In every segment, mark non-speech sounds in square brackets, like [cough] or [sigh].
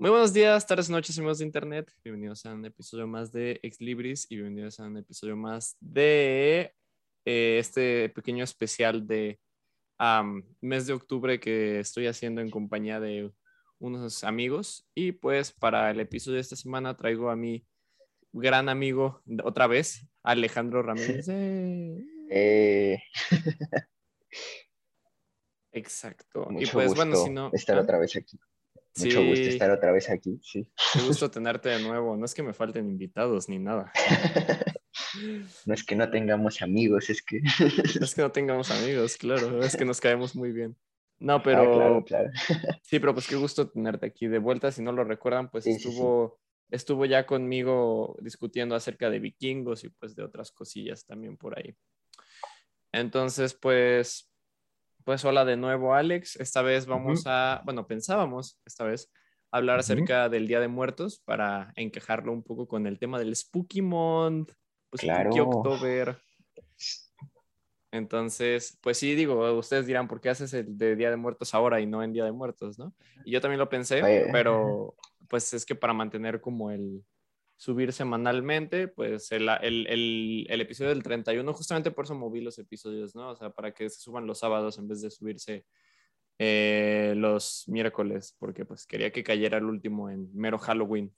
Muy buenos días, tardes, noches, amigos de internet. Bienvenidos a un episodio más de Ex Libris y bienvenidos a un episodio más de eh, este pequeño especial de mes de octubre que estoy haciendo en compañía de unos amigos. Y pues para el episodio de esta semana traigo a mi gran amigo, otra vez, Alejandro Ramírez. [laughs] Eh, Eh, Exacto. y mucho pues gusto bueno, si no... estar ¿ah? otra vez aquí. Mucho gusto estar otra vez aquí, sí. Qué gusto tenerte de nuevo. No es que me falten invitados ni nada. [laughs] no es que no tengamos amigos, es que... Es que no tengamos amigos, claro. Es que nos caemos muy bien. No, pero Ah, claro, claro. sí, pero pues qué gusto tenerte aquí de vuelta. Si no lo recuerdan, pues Sí, sí, sí. estuvo, estuvo ya conmigo discutiendo acerca de vikingos y pues de otras cosillas también por ahí. Entonces, pues, pues hola de nuevo, Alex. Esta vez vamos a, bueno, pensábamos esta vez hablar acerca del Día de Muertos para encajarlo un poco con el tema del Spooky Month, pues Claro. Spooky October. Entonces, pues sí, digo, ustedes dirán, ¿por qué haces el de Día de Muertos ahora y no en Día de Muertos, no? Y yo también lo pensé, Oye. pero pues es que para mantener como el subir semanalmente, pues el, el, el, el episodio del 31, justamente por eso moví los episodios, ¿no? O sea, para que se suban los sábados en vez de subirse eh, los miércoles, porque pues quería que cayera el último en mero Halloween.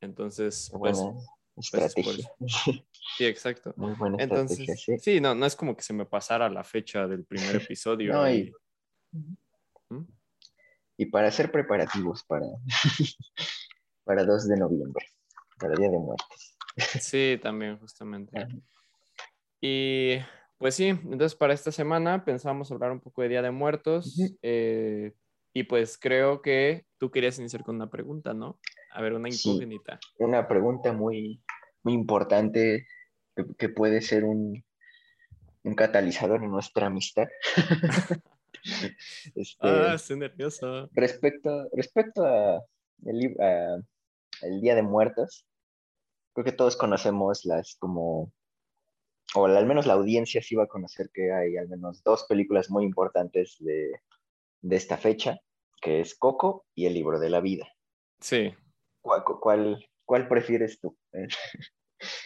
Entonces, pues, pues, por [laughs] sí, exacto. Muy buena Entonces, sí. sí, no, no es como que se me pasara la fecha del primer episodio. No, y- y, ¿Mm? y para hacer preparativos para, [laughs] para 2 de noviembre, para Día de Muertos. Sí, también, justamente. Ajá. Y pues sí, entonces para esta semana pensamos hablar un poco de Día de Muertos. Eh, y pues creo que tú querías iniciar con una pregunta, ¿no? A ver, una Sí. incógnita. Una pregunta muy, muy importante que, que puede ser un, un catalizador en nuestra amistad. [laughs] Este, Ah, estoy nervioso. Respecto, respecto a el, a el Día de Muertos, creo que todos conocemos las como, o al menos la audiencia sí va a conocer que hay al menos dos películas muy importantes de, de esta fecha, que es Coco y El Libro de la Vida. Sí. ¿Cuál, cuál, cuál prefieres tú? [laughs]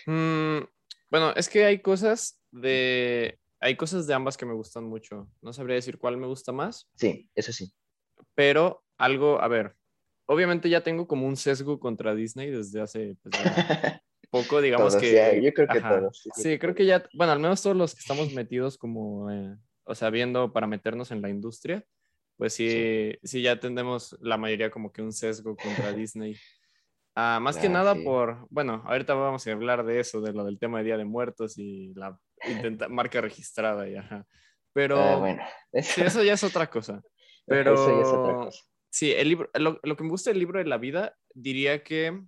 Mm, bueno, es que hay cosas de... Hay cosas de ambas que me gustan mucho. No sabría decir cuál me gusta más. Sí, eso sí. pero algo, a ver, obviamente ya tengo como un sesgo contra Disney desde hace pues, [laughs] poco, digamos Todos, que... ya, yo creo que ajá. todos. Sí, creo que ya, bueno, al menos todos los que estamos metidos como, eh, o sea, viendo para meternos en la industria, pues sí, sí, ya tenemos la mayoría como que un sesgo contra [laughs] Disney. Ah, más que Ah, nada sí. por, bueno, ahorita vamos a hablar de eso, de lo del tema de Día de Muertos y la intenta- marca registrada y ajá. Pero Ah, bueno, eso, sí, eso ya es otra cosa. Pero [laughs] eso ya es otra cosa. Sí, el libro, lo, lo que me gusta del libro de la vida, diría que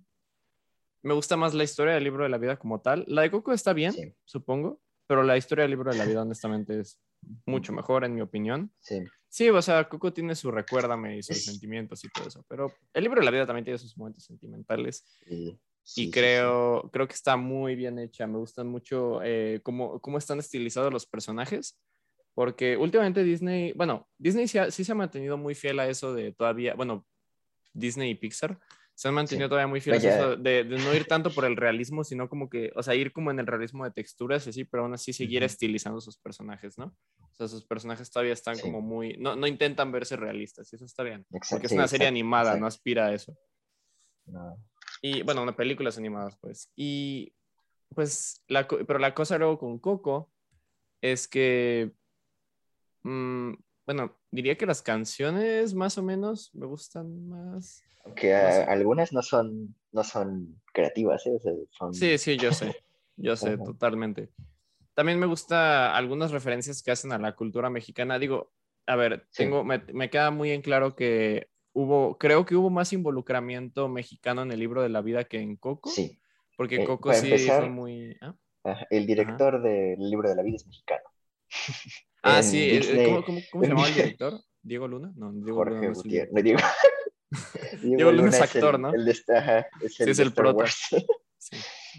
me gusta más la historia del libro de la vida como tal. La de Coco está bien, Sí. supongo, pero la historia del libro de la [laughs] vida, honestamente, es mucho mejor, en mi opinión. Sí. Sí, o sea, Coco tiene su recuérdame y sus Es- [laughs] sentimientos y todo eso, pero el libro de la vida también tiene sus momentos sentimentales sí, sí, y sí, creo, creo que está muy bien hecha. Me gustan mucho eh, cómo, cómo están estilizados los personajes. Porque últimamente Disney, bueno, Disney sí, ha- sí se ha mantenido muy fiel a eso de todavía, bueno, Disney y Pixar se han mantenido Sí. todavía muy fieles a eso de, de no ir tanto por el realismo, sino como que, o sea, ir como en el realismo de texturas y así, pero aún así seguir Ujú. estilizando sus personajes, ¿no? O sea, sus personajes todavía están Sí. como muy, no, no intentan verse realistas y eso está bien. Exacto, Porque es una serie exacto, animada, no exacto. aspira a eso. No. Y bueno, una películas animadas, pues. Y pues, la, pero la cosa luego con Coco es que, mm, bueno, diría que las canciones más o menos me gustan más. Aunque sé. algunas no son, no son creativas, ¿eh? O sea, son... Sí, sí, yo sé, [laughs] yo sé, totalmente. También me gusta algunas referencias que hacen a la cultura mexicana. Digo, a ver, Sí. tengo, me, me queda muy en claro que hubo, creo que hubo más involucramiento mexicano en el libro de la vida que en Coco, Sí. porque Eh, Coco sí empezar, fue muy... ¿ah? El director del libro de la vida es mexicano. [laughs] Ah, sí, eh, Disney, ¿cómo, cómo, cómo se llamaba el director? ¿Diego Luna? No, Diego Luna Jorge no el Gutiérrez. No, [laughs] Diego, Diego Luna es el- actor, ¿no? El de esta- ajá, es Sí, el es el prota. [laughs] Sí.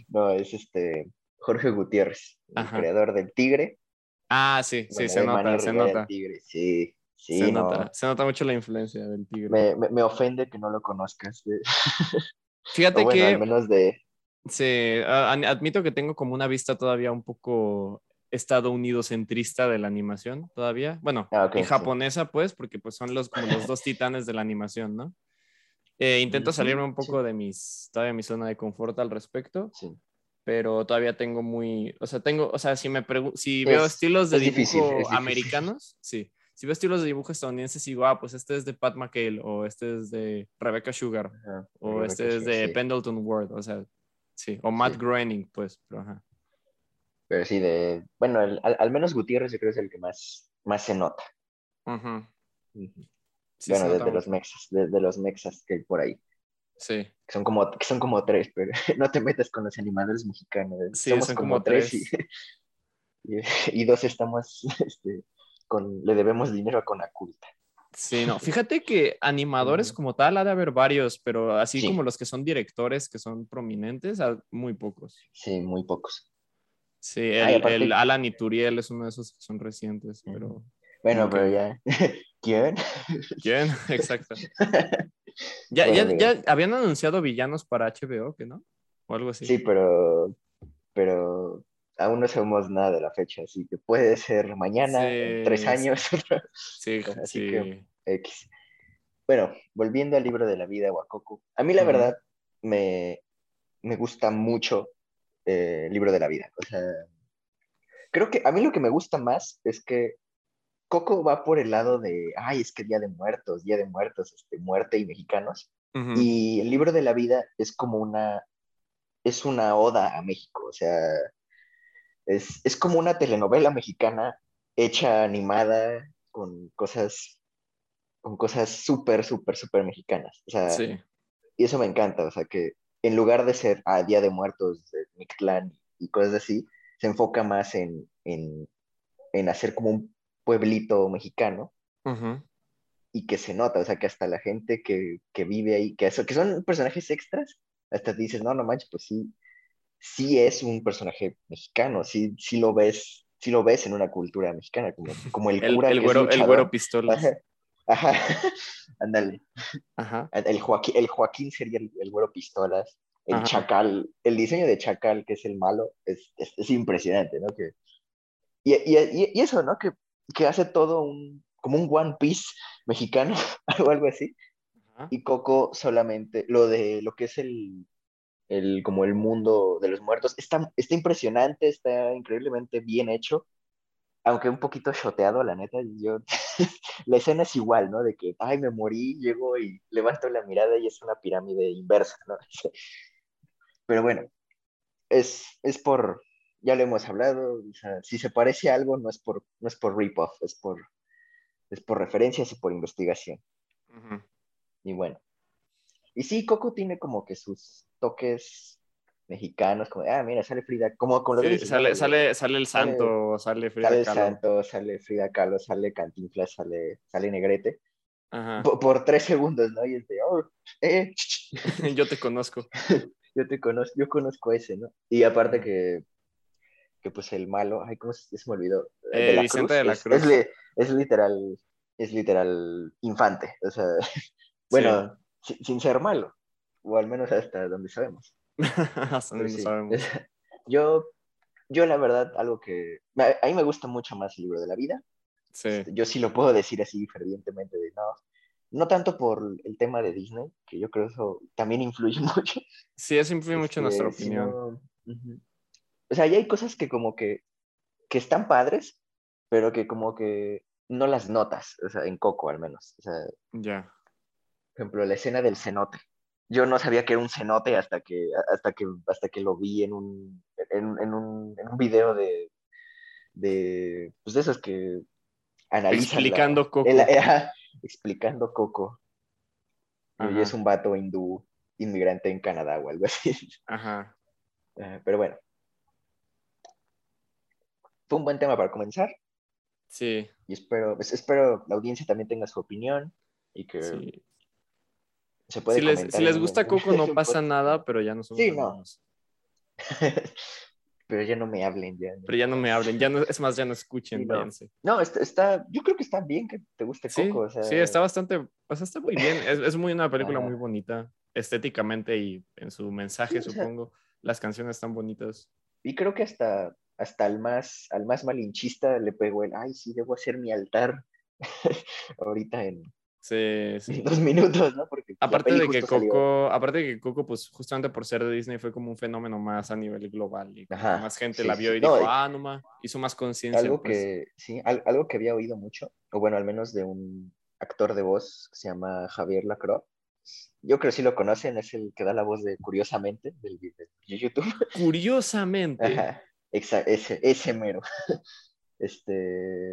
No, es este Jorge Gutiérrez, el Ajá. creador del Tigre. Ah, sí, sí, se nota, se el nota. Tigre, sí. Sí, se, no, nota, se nota mucho la influencia del tigre. me, me- me ofende que no lo conozcas. de- Fíjate o bueno, que al menos de... Sí, admito que tengo como una vista todavía un poco Estados Unidos centrista de la animación todavía. Bueno, Ah, ok, y sí. japonesa, pues, porque pues son los como los dos titanes de la animación, ¿no? Eh, intento Ujú, salirme un poco sí. de mis, todavía mi zona de confort al respecto, Sí. pero todavía tengo muy, o sea, tengo, o sea, si me si veo Es- estilos de es difícil, dibujo es difícil. americanos, sí. Si veo estilos de dibujo estadounidenses, digo, ah, pues este es de Pat McHale, o este es de Rebecca Sugar, Ajá, o Rebecca este es Sugar, de sí. Pendleton Ward, o sea, sí, o Matt Sí. Groening, pues, pero ajá. Pero sí, de... Bueno, el- al, al menos Gutiérrez yo creo es el que más, más se nota. Sí, bueno, se de, los mexas, de, de los mexas que hay por ahí. Sí, Que son como, que son como tres, pero [laughs] no te metas con los animadores mexicanos. eh. Sí, Somos son como, como tres. Y, [laughs] y, y dos estamos, [laughs] este, con, le debemos dinero a Conaculta. sí, no. Fíjate que animadores como tal ha de haber varios, pero así Sí. como los que son directores, que son prominentes, muy pocos. Sí, muy pocos. Sí, Ay, el, aparte- el Alan Ituriel es uno de esos que son recientes, pero... Bueno, pero ya. [laughs] ¿Quién? ¿Quién? [laughs] Exacto. Ya, Bueno, ya, ya habían anunciado villanos para HBO, ¿que no? O algo así. Sí, pero, pero aún no sabemos nada de la fecha, así que puede ser mañana, en tres años, [laughs] Sí, Así sí. que- X. Bueno, volviendo al libro de la vida, Wakoku. A mí la verdad me, me gusta mucho eh, libro de la vida. O sea, creo que a mí lo que me gusta más es que Coco va por el lado de, ay, es que Día de Muertos, Día de Muertos, este, muerte y mexicanos. Y el libro de la vida es como una, es una oda a México, o sea, es, es como una telenovela mexicana hecha animada con cosas, con cosas súper, súper, súper mexicanas. O sea, Sí. y eso me encanta, o sea, que en lugar de ser a Día de Muertos de Mictlán y cosas así, se enfoca más en, en, en hacer como un pueblito mexicano y que se nota, o sea, que hasta la gente que, que vive ahí, que, eso, que son personajes extras, hasta te dices, no, no manches, pues sí, sí es un personaje mexicano, sí, sí lo ves, sí lo ves en una cultura mexicana, como, como el El, cura el que güero, el güero pistolas. [laughs] Ajá, ándale. Ajá. El Joaquín, el Joaquín sería el, el güero pistolas, el Ajá. Chacal, el diseño de Chacal, que es el malo, es, es, es impresionante, ¿no? Que, y, y, y- y eso, ¿no? Que, que hace todo un, como un One Piece mexicano, [laughs] o algo así, Ajá. y Coco solamente, lo de lo que es el, el como el mundo de los muertos, está, está impresionante, está increíblemente bien hecho, aunque un poquito shoteado, la neta, yo, [laughs] la escena es igual, ¿no? De que, ay, me morí, llego y levanto la mirada y es una pirámide inversa, ¿no? [laughs] Pero bueno, es, es por, ya lo hemos hablado, o sea, si se parece a algo, no es por, no es por rip-off, es por, es por referencias y por investigación. Y bueno. Y sí, Coco tiene como que sus toques mexicanos, como, ah, mira, sale Frida, como con lo que Sí, sale, De- sale, sale el sale- santo, sale Frida sale el Kahlo. Santo, sale Frida Kahlo, sale Cantinflas, sale, sale Negrete, Ajá. por, por tres segundos, ¿no? Y es de, oh, eh, [laughs] Yo te conozco. [laughs] yo te conozco, yo conozco ese, ¿no? Y aparte que, que pues el malo, ay, ¿cómo se, se me olvidó? Eh, Vicente de la es, Cruz. Es, li- es literal, es literal infante, o sea, [laughs] bueno, si- sin ser malo, o al menos hasta donde sabemos. [laughs] Hasta Pero no sí, sabemos. [laughs] Yo, yo la verdad, algo que, a, mí me gusta mucho más el libro de la vida, Sí. yo sí lo puedo decir así fervientemente, de no, no tanto por el tema de Disney, que yo creo eso también influye [laughs] mucho, Sí, eso influye mucho en este, nuestra opinión. sino-. O sea, ya hay cosas que como que, que están padres, pero que como que no las notas, o sea, en Coco al menos. O sea, Ya. por ejemplo, la escena del cenote. Yo no sabía que era un cenote hasta que, hasta que, hasta que lo vi en un, en, en un, en un video de, de, pues de esos que analizan. la- Explicando Coco. el- [laughs] ajá, explicando Coco. Y Ajá. es un vato hindú inmigrante en Canadá o algo así. [laughs] Ajá. Ajá, Pero bueno. Fue un buen tema para comenzar Sí, y espero, pues, espero la audiencia también tenga su opinión y que sí. Se puede Si les, si les gusta Coco [laughs] no [laughs] pasa podcast. nada, pero ya no somos Sí, no. [laughs] pero ya no me hablen, ya. Pero ya no me hablen, ya no, es más, ya no escuchen, Sí, no. No, está, está- yo creo que está bien que te guste Sí, Coco, o sea, sí, está bastante, o sea, está muy bien. Es, es muy una película muy bonita, estéticamente y en su mensaje, Sí, o sea- supongo. Las canciones están bonitas. Y creo que hasta, hasta al más, al más malinchista le pegó el, ay, sí, debo hacer mi altar ahorita en, Sí, sí. dos minutos, ¿no? Porque Aparte de que salió. Coco, aparte de que Coco, pues justamente por ser de Disney fue como un fenómeno más a nivel global y Ajá, más gente sí, la vio y No, dijo, ah, no más, hizo más conciencia. Algo pues. que, sí, al- algo que había oído mucho, o bueno, al menos de un actor de voz que se llama Javier Lacroix. Yo creo que sí lo conocen, es el que da la voz de Curiosamente del, de YouTube. [laughs] Curiosamente, Ajá, ese, ese mero. [laughs] Este,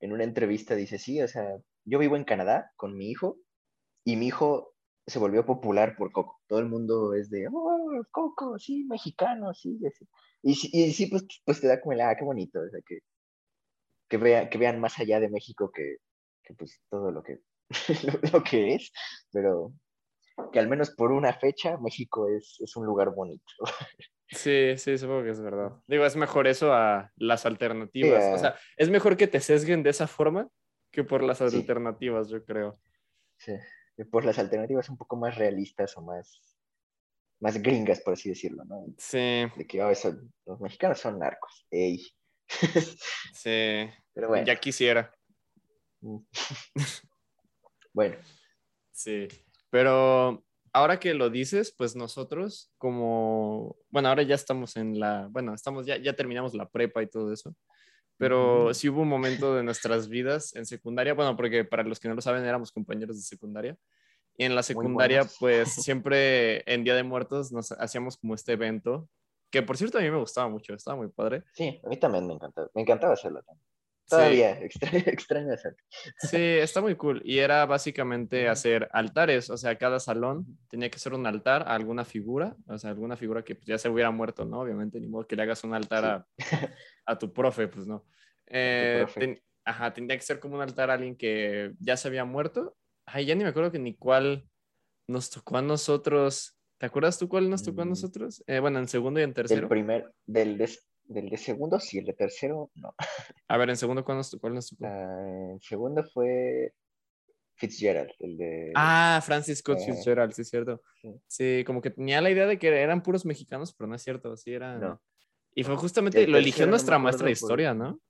en una entrevista dice, sí, o sea, yo vivo en Canadá con mi hijo y mi hijo se volvió popular por Coco. Todo el mundo es de, oh, Coco, sí, mexicano, sí, sí. Y, sí- y sí, pues, pues te da como el, ah, qué bonito, o sea, que, que, vea- que vean más allá de México que, que pues todo lo que, lo, [laughs] lo que es, pero que al menos por una fecha México es, es un lugar bonito. [laughs] sí, sí, supongo que es verdad. Digo, es mejor eso a las alternativas. Sí, O sea, es mejor que te sesguen de esa forma que por las Sí. alternativas, yo creo. Sí, por las alternativas un poco más realistas o más, más gringas, por así decirlo, ¿no? Sí, De que "Oh, eso- los mexicanos son narcos. Ey. [laughs] sí. Pero bueno, Ya quisiera. [laughs] bueno, Sí, pero ahora que lo dices, pues nosotros como, bueno, ahora ya estamos en la, bueno, estamos ya, ya terminamos la prepa y todo eso, pero sí hubo un momento de nuestras vidas en secundaria, bueno, porque para los que no lo saben éramos compañeros de secundaria, y en la secundaria, pues [laughs] siempre en Día de Muertos nos hacíamos como este evento, que por cierto a mí me gustaba mucho, estaba muy padre. sí, a mí también me encantaba, me encantaba hacerlo también. Sí. Todavía [laughs] extraño, extraño hacerlo. Sí, está muy cool. Y era básicamente hacer altares, o sea, cada salón tenía que ser un altar a alguna figura, o sea, alguna figura que pues, ya se hubiera muerto, ¿no? Obviamente, ni modo que le hagas un altar Sí. a, [laughs] a tu profe, pues no. Eh, profe. ten- ajá, tenía que ser como un altar a alguien que ya se había muerto. Ay, ya ni me acuerdo que ni cuál nos tocó a nosotros. ¿Te acuerdas tú cuál nos tocó a Mm. nosotros? Eh, bueno, en segundo y en Del tercero. primer, del de, del de segundo, sí, el de tercero, no. A ver, en segundo, ¿cuál nos, cuál nos tocó? El segundo fue Fitzgerald, el de... Ah, Francis Scott Eh, Fitzgerald, sí es cierto. sí. Sí, como que tenía la idea de que eran puros mexicanos, pero no es cierto, sí eran. No. Y fue justamente, El lo eligió no nuestra maestra de por- historia, ¿no?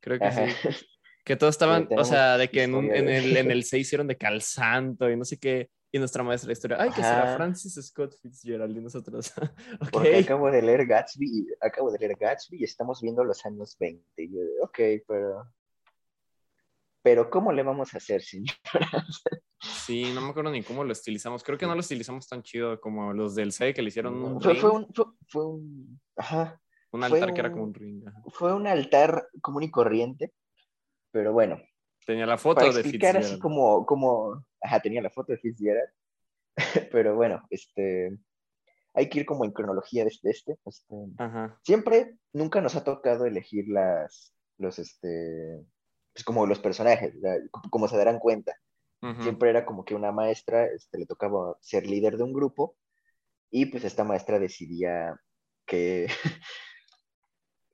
Creo que Ajá. sí. Que todos [laughs] estaban, o sea, de que en, un- en, el, en el [laughs] 6 hicieron de calzanto y no sé qué. Y nuestra maestra de historia, ay, que será. Francis Scott Fitzgerald y nosotros. [laughs] ok. Porque acabo de leer Gatsby, acabo de leer Gatsby y estamos viendo los años 20. Y yo ok, pero... Pero ¿cómo le vamos a hacer, señor? Sí, no me acuerdo ni cómo lo estilizamos. Creo que no lo estilizamos tan chido como los del 6 que le hicieron un, fue, ring, fue un... Fue, fue un... Ajá. un fue altar que era un- como un ring. ajá. Fue un altar común y corriente. Pero bueno, Tenía la foto para de explicar así Fitzgerald. como, como... Ajá, tenía la foto de Fitzgerald. [laughs] pero bueno, este... Hay que ir como en cronología de este. este, este Ajá. siempre, nunca nos ha tocado elegir las, los, este, pues como los personajes, ¿verdad? como, se darán cuenta. Siempre era como que una maestra, este, le tocaba ser líder de un grupo y pues esta maestra decidía qué, [laughs]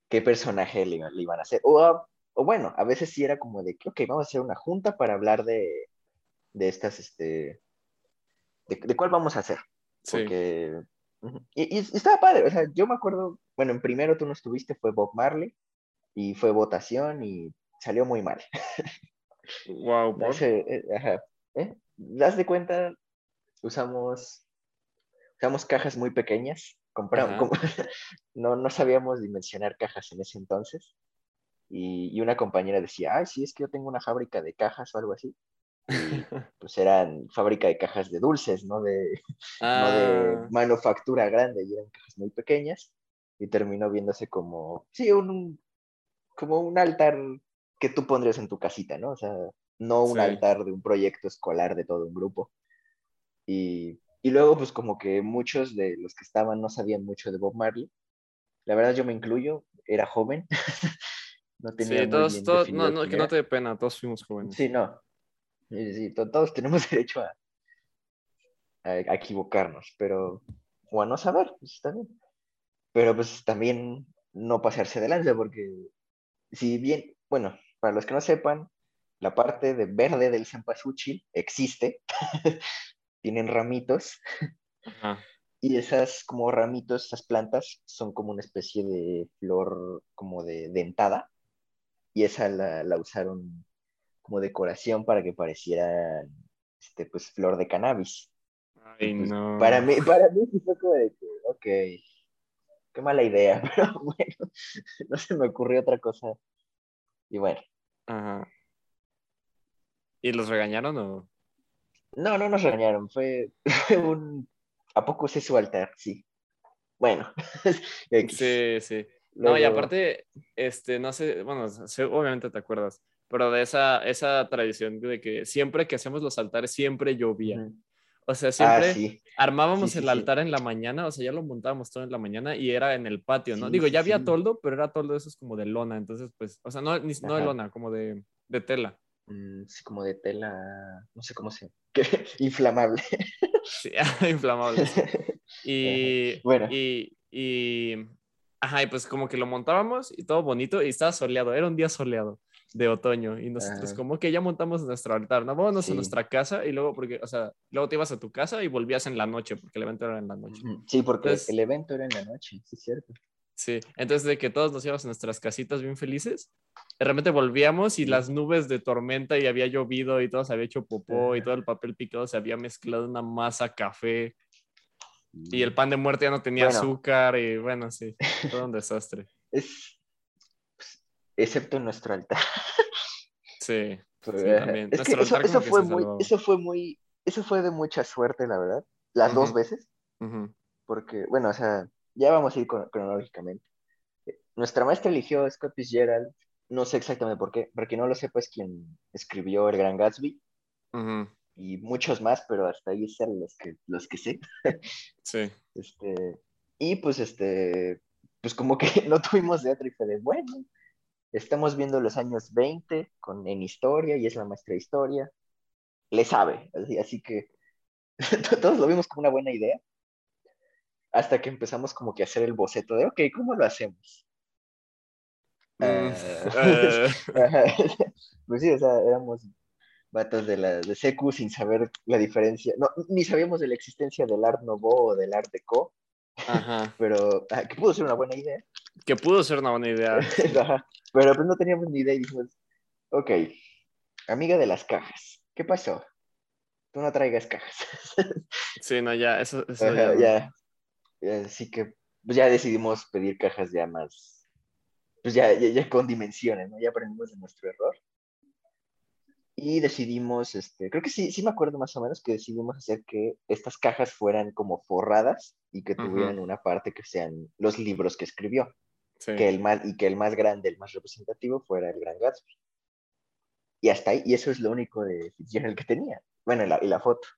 qué personaje le, le iban a hacer. O, a- o bueno, a veces sí era como de que, ok, vamos a hacer una junta para hablar de, de estas, este, de, de cuál vamos a hacer. Sí. Porque. Y, y estaba padre, o sea, yo me acuerdo, bueno, en primero tú no estuviste, fue Bob Marley, y fue votación y salió muy mal. [laughs] Wow, sé, eh, ajá, ¿eh? ¿Das de cuenta? Usamos, usamos cajas muy pequeñas, compramos, [laughs] no, no sabíamos dimensionar cajas en ese entonces, y, y una compañera decía, ay, sí, es que yo tengo una fábrica de cajas o algo así. Y [laughs] pues eran fábrica de cajas de dulces, ¿no? De, no de Ah, manufactura grande, y eran cajas muy pequeñas, y terminó viéndose como, sí, un, un- como un altar que tú pondrías en tu casita, ¿no? O sea, no un Sí. altar de un proyecto escolar de todo un grupo. Y, y luego, pues como que muchos de los que estaban no sabían mucho de Bob Marley. La verdad, yo me incluyo, era joven. [laughs] no tenía sí, todos, todos, no, no, que no te dé pena, todos fuimos jóvenes. Sí, no. Sí, sí, to- todos tenemos [laughs] derecho a, a, a equivocarnos, pero, o a no saber, pues está bien. pero pues también no pasarse de lanza, porque si bien, bueno, para los que no sepan, la parte de verde del cempasúchil existe, [laughs] tienen ramitos, y esas como ramitos, esas plantas, son como una especie de flor como de dentada, y esa la, usaron como decoración para que pareciera este, pues, flor de cannabis. Ay, pues, no. Para mí, para mí fue como de que, ok, qué mala idea, [laughs] pero bueno, no se me ocurrió otra cosa. Y bueno. Ajá. ¿Y los regañaron o? No, no nos regañaron, fue, [laughs] un... ¿A poco es su altar? Sí. Bueno. [laughs] sí, sí. No, y aparte, este, no sé, bueno, obviamente te acuerdas, pero de esa, esa tradición de que siempre que hacemos los altares, siempre llovía. O sea, ah, siempre armábamos el altar en la mañana, o sea, ya lo montábamos todo en la mañana y era en el patio, ¿no? Digo, ya había toldo, pero era toldo de esos como de lona, entonces, pues, o sea, no, no de lona, como de, de tela. Mm, sí, como de tela, no sé cómo se... [laughs] Inflamable. Sí, [laughs] inflamable. [laughs] Y, bueno. y, y, ajá, y pues como que lo montábamos y todo bonito y estaba soleado, era un día soleado de otoño y nosotros como que ya montamos nuestro altar, ¿no? Vámonos a nuestra casa y luego porque, o sea, luego te ibas a tu casa y volvías en la noche porque el evento era en la noche. Sí, porque el evento era en la noche, sí es cierto. Sí, entonces de que todos nos íbamos a nuestras casitas bien felices, de repente volvíamos y las nubes de tormenta y había llovido y todo se había hecho popó y todo el papel picado se había mezclado en una masa café y el pan de muerte ya no tenía azúcar y bueno, sí, [laughs] todo un desastre. Es, excepto en nuestro altar. Sí, también. eso, fue muy, eso fue muy, eso fue de mucha suerte, la verdad, las dos veces, porque, bueno, o sea, ya vamos a ir cronológicamente. Nuestra maestra eligió Scott Fitzgerald, no sé exactamente por qué, porque no lo sé, pues quien escribió El Gran Gatsby y muchos más, pero hasta ahí están los que, los que sé. [laughs] Sí. Este, y pues, este, pues como que [laughs] no tuvimos de y fue de, bueno, Estamos viendo los años 20 con, en historia y es la maestra de historia. Le sabe, así, que [laughs] todos lo vimos como una buena idea. Hasta que empezamos como que a hacer el boceto de, ok, ¿cómo lo hacemos? Mm, ah, pues sí, o sea, éramos vatos de la de secu sin saber la diferencia. No, ni sabíamos de la existencia del Art Nouveau o del Art Deco. Ajá. [laughs] Pero ah, que pudo ser una buena idea. Que pudo ser una buena idea. [laughs] Pero pues no teníamos ni idea y dijimos, ok, amiga de las cajas, ¿qué pasó? Tú no traigas cajas. [laughs] sí, no, ya, eso, ya. Así que pues ya decidimos pedir cajas ya más, pues ya, ya, con dimensiones, ¿no? Ya aprendimos de nuestro error. Y decidimos, este, creo que sí, sí me acuerdo más o menos que decidimos hacer que estas cajas fueran como forradas y que tuvieran una parte que sean los libros que escribió que el más, y que el más grande, el más representativo fuera el Gran Gatsby. Y hasta ahí, y eso es lo único de el que tenía. Bueno, y la, y la foto.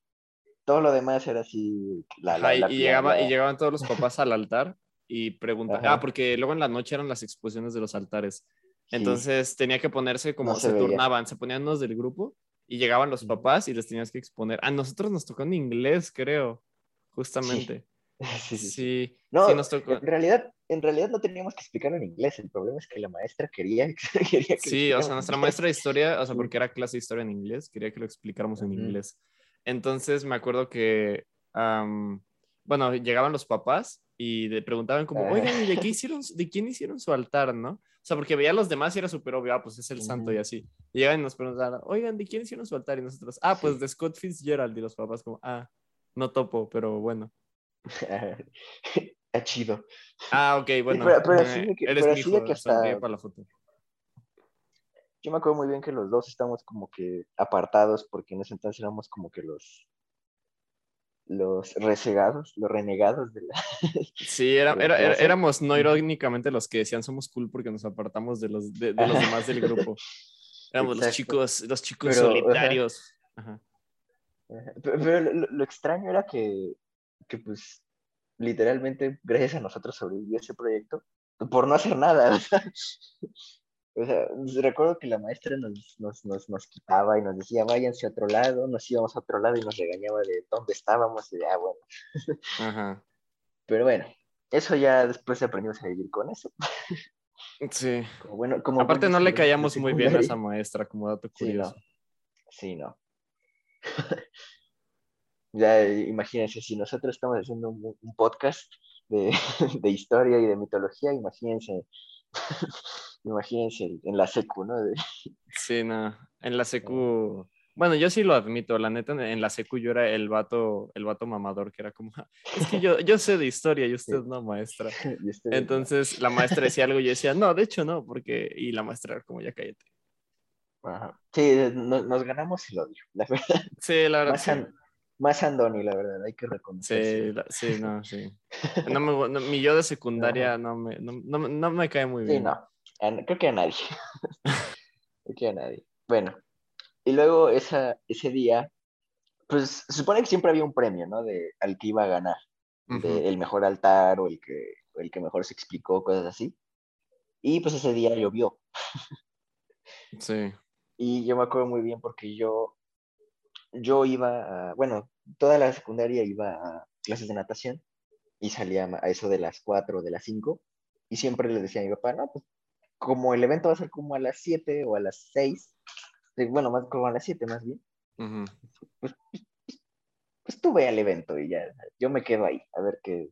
Todo lo demás era así. La, y, llegaba, y llegaban todos los papás al altar y preguntaban. Ah, porque luego en la noche eran las exposiciones de los altares. Entonces tenía que ponerse como se, turnaban, se ponían unos del grupo y llegaban los papás y les tenías que exponer. A nosotros nos tocó en inglés, creo, justamente. Sí, [laughs] sí. No, en realidad, en realidad no teníamos que explicarlo en inglés. El problema es que la maestra quería, [laughs] quería que Sí, o sea, nuestra maestra de historia, o sea, porque era clase de historia en inglés, quería que lo explicáramos en inglés. Entonces me acuerdo que, bueno, llegaban los papás y le preguntaban como, oigan, ¿de, qué [laughs] hicieron, ¿de quién hicieron su altar, no? O sea, porque veían los demás y era súper obvio, ah, pues es el santo y así. Y llegan y nos preguntaban, oigan, ¿de quién hicieron su altar? Y nosotros, ah, pues de Scott Fitzgerald. Y los papás como, ah, no topo, pero bueno. [laughs] ah, chido. Ah, ok, bueno. Pero, así de que, eres que hasta... para la foto. Yo me acuerdo muy bien que los dos estamos como que apartados porque en ese entonces éramos como que los los resegados, los renegados de la... [laughs] Sí, era, éramos no irónicamente los que decían somos cool porque nos apartamos de los, de, los [laughs] demás del grupo. Éramos los chicos, los chicos solitarios. Pero, lo, extraño era que que pues literalmente gracias a nosotros sobrevivió ese proyecto por no hacer nada. O sea, recuerdo que la maestra nos, nos, nos, nos, quitaba y nos decía, váyanse a otro lado, nos íbamos a otro lado y nos regañaba de dónde estábamos y de, ah, bueno. Ajá. Pero bueno, eso ya después aprendimos a vivir con eso. Sí. Como bueno, como Aparte no le caíamos muy bien a esa maestra, como dato Sí, curioso. no. Sí, no. [laughs] Ya imagínense, si nosotros estamos haciendo un, un podcast de, [laughs] de historia y de mitología, imagínense, [laughs] imagínense en la secu, ¿no? De- Sí, no. En la secu, bueno, yo sí lo admito, la neta, en la secu yo era el vato, el vato mamador, que era como, "Ja, es que yo, yo sé de historia y usted no, maestra. [laughs] Entonces la maestra decía algo y yo decía, no, de hecho no, porque, y la maestra era como, ya cállate. Ajá. Sí, no- nos ganamos el odio, la verdad. Sí, la verdad. Más, Sí, an- más Andoni, la verdad, hay que reconocer. sí, sí, no, sí. [laughs] No me, no, mi yo de secundaria no me, no, no me- no me cae muy Sí, bien. no. Creo que a nadie. [laughs] creo que a nadie. Bueno, y luego esa, ese día, pues se supone que siempre había un premio, ¿no? De, al que iba a ganar. Ujú. de el mejor altar o el que, el que mejor se explicó, cosas así. Y pues ese día llovió. Sí. [laughs] Y yo me acuerdo muy bien porque yo, yo iba a, bueno, toda la secundaria iba a clases de natación y salía a eso de las 4 o de las 5 y siempre le decía a mi papá, no, pues como el evento va a ser como a las 7 o a las 6, eh, bueno, más como a las 7 más bien, Ujú. pues tú ve al evento y ya, yo me quedo ahí, a ver qué,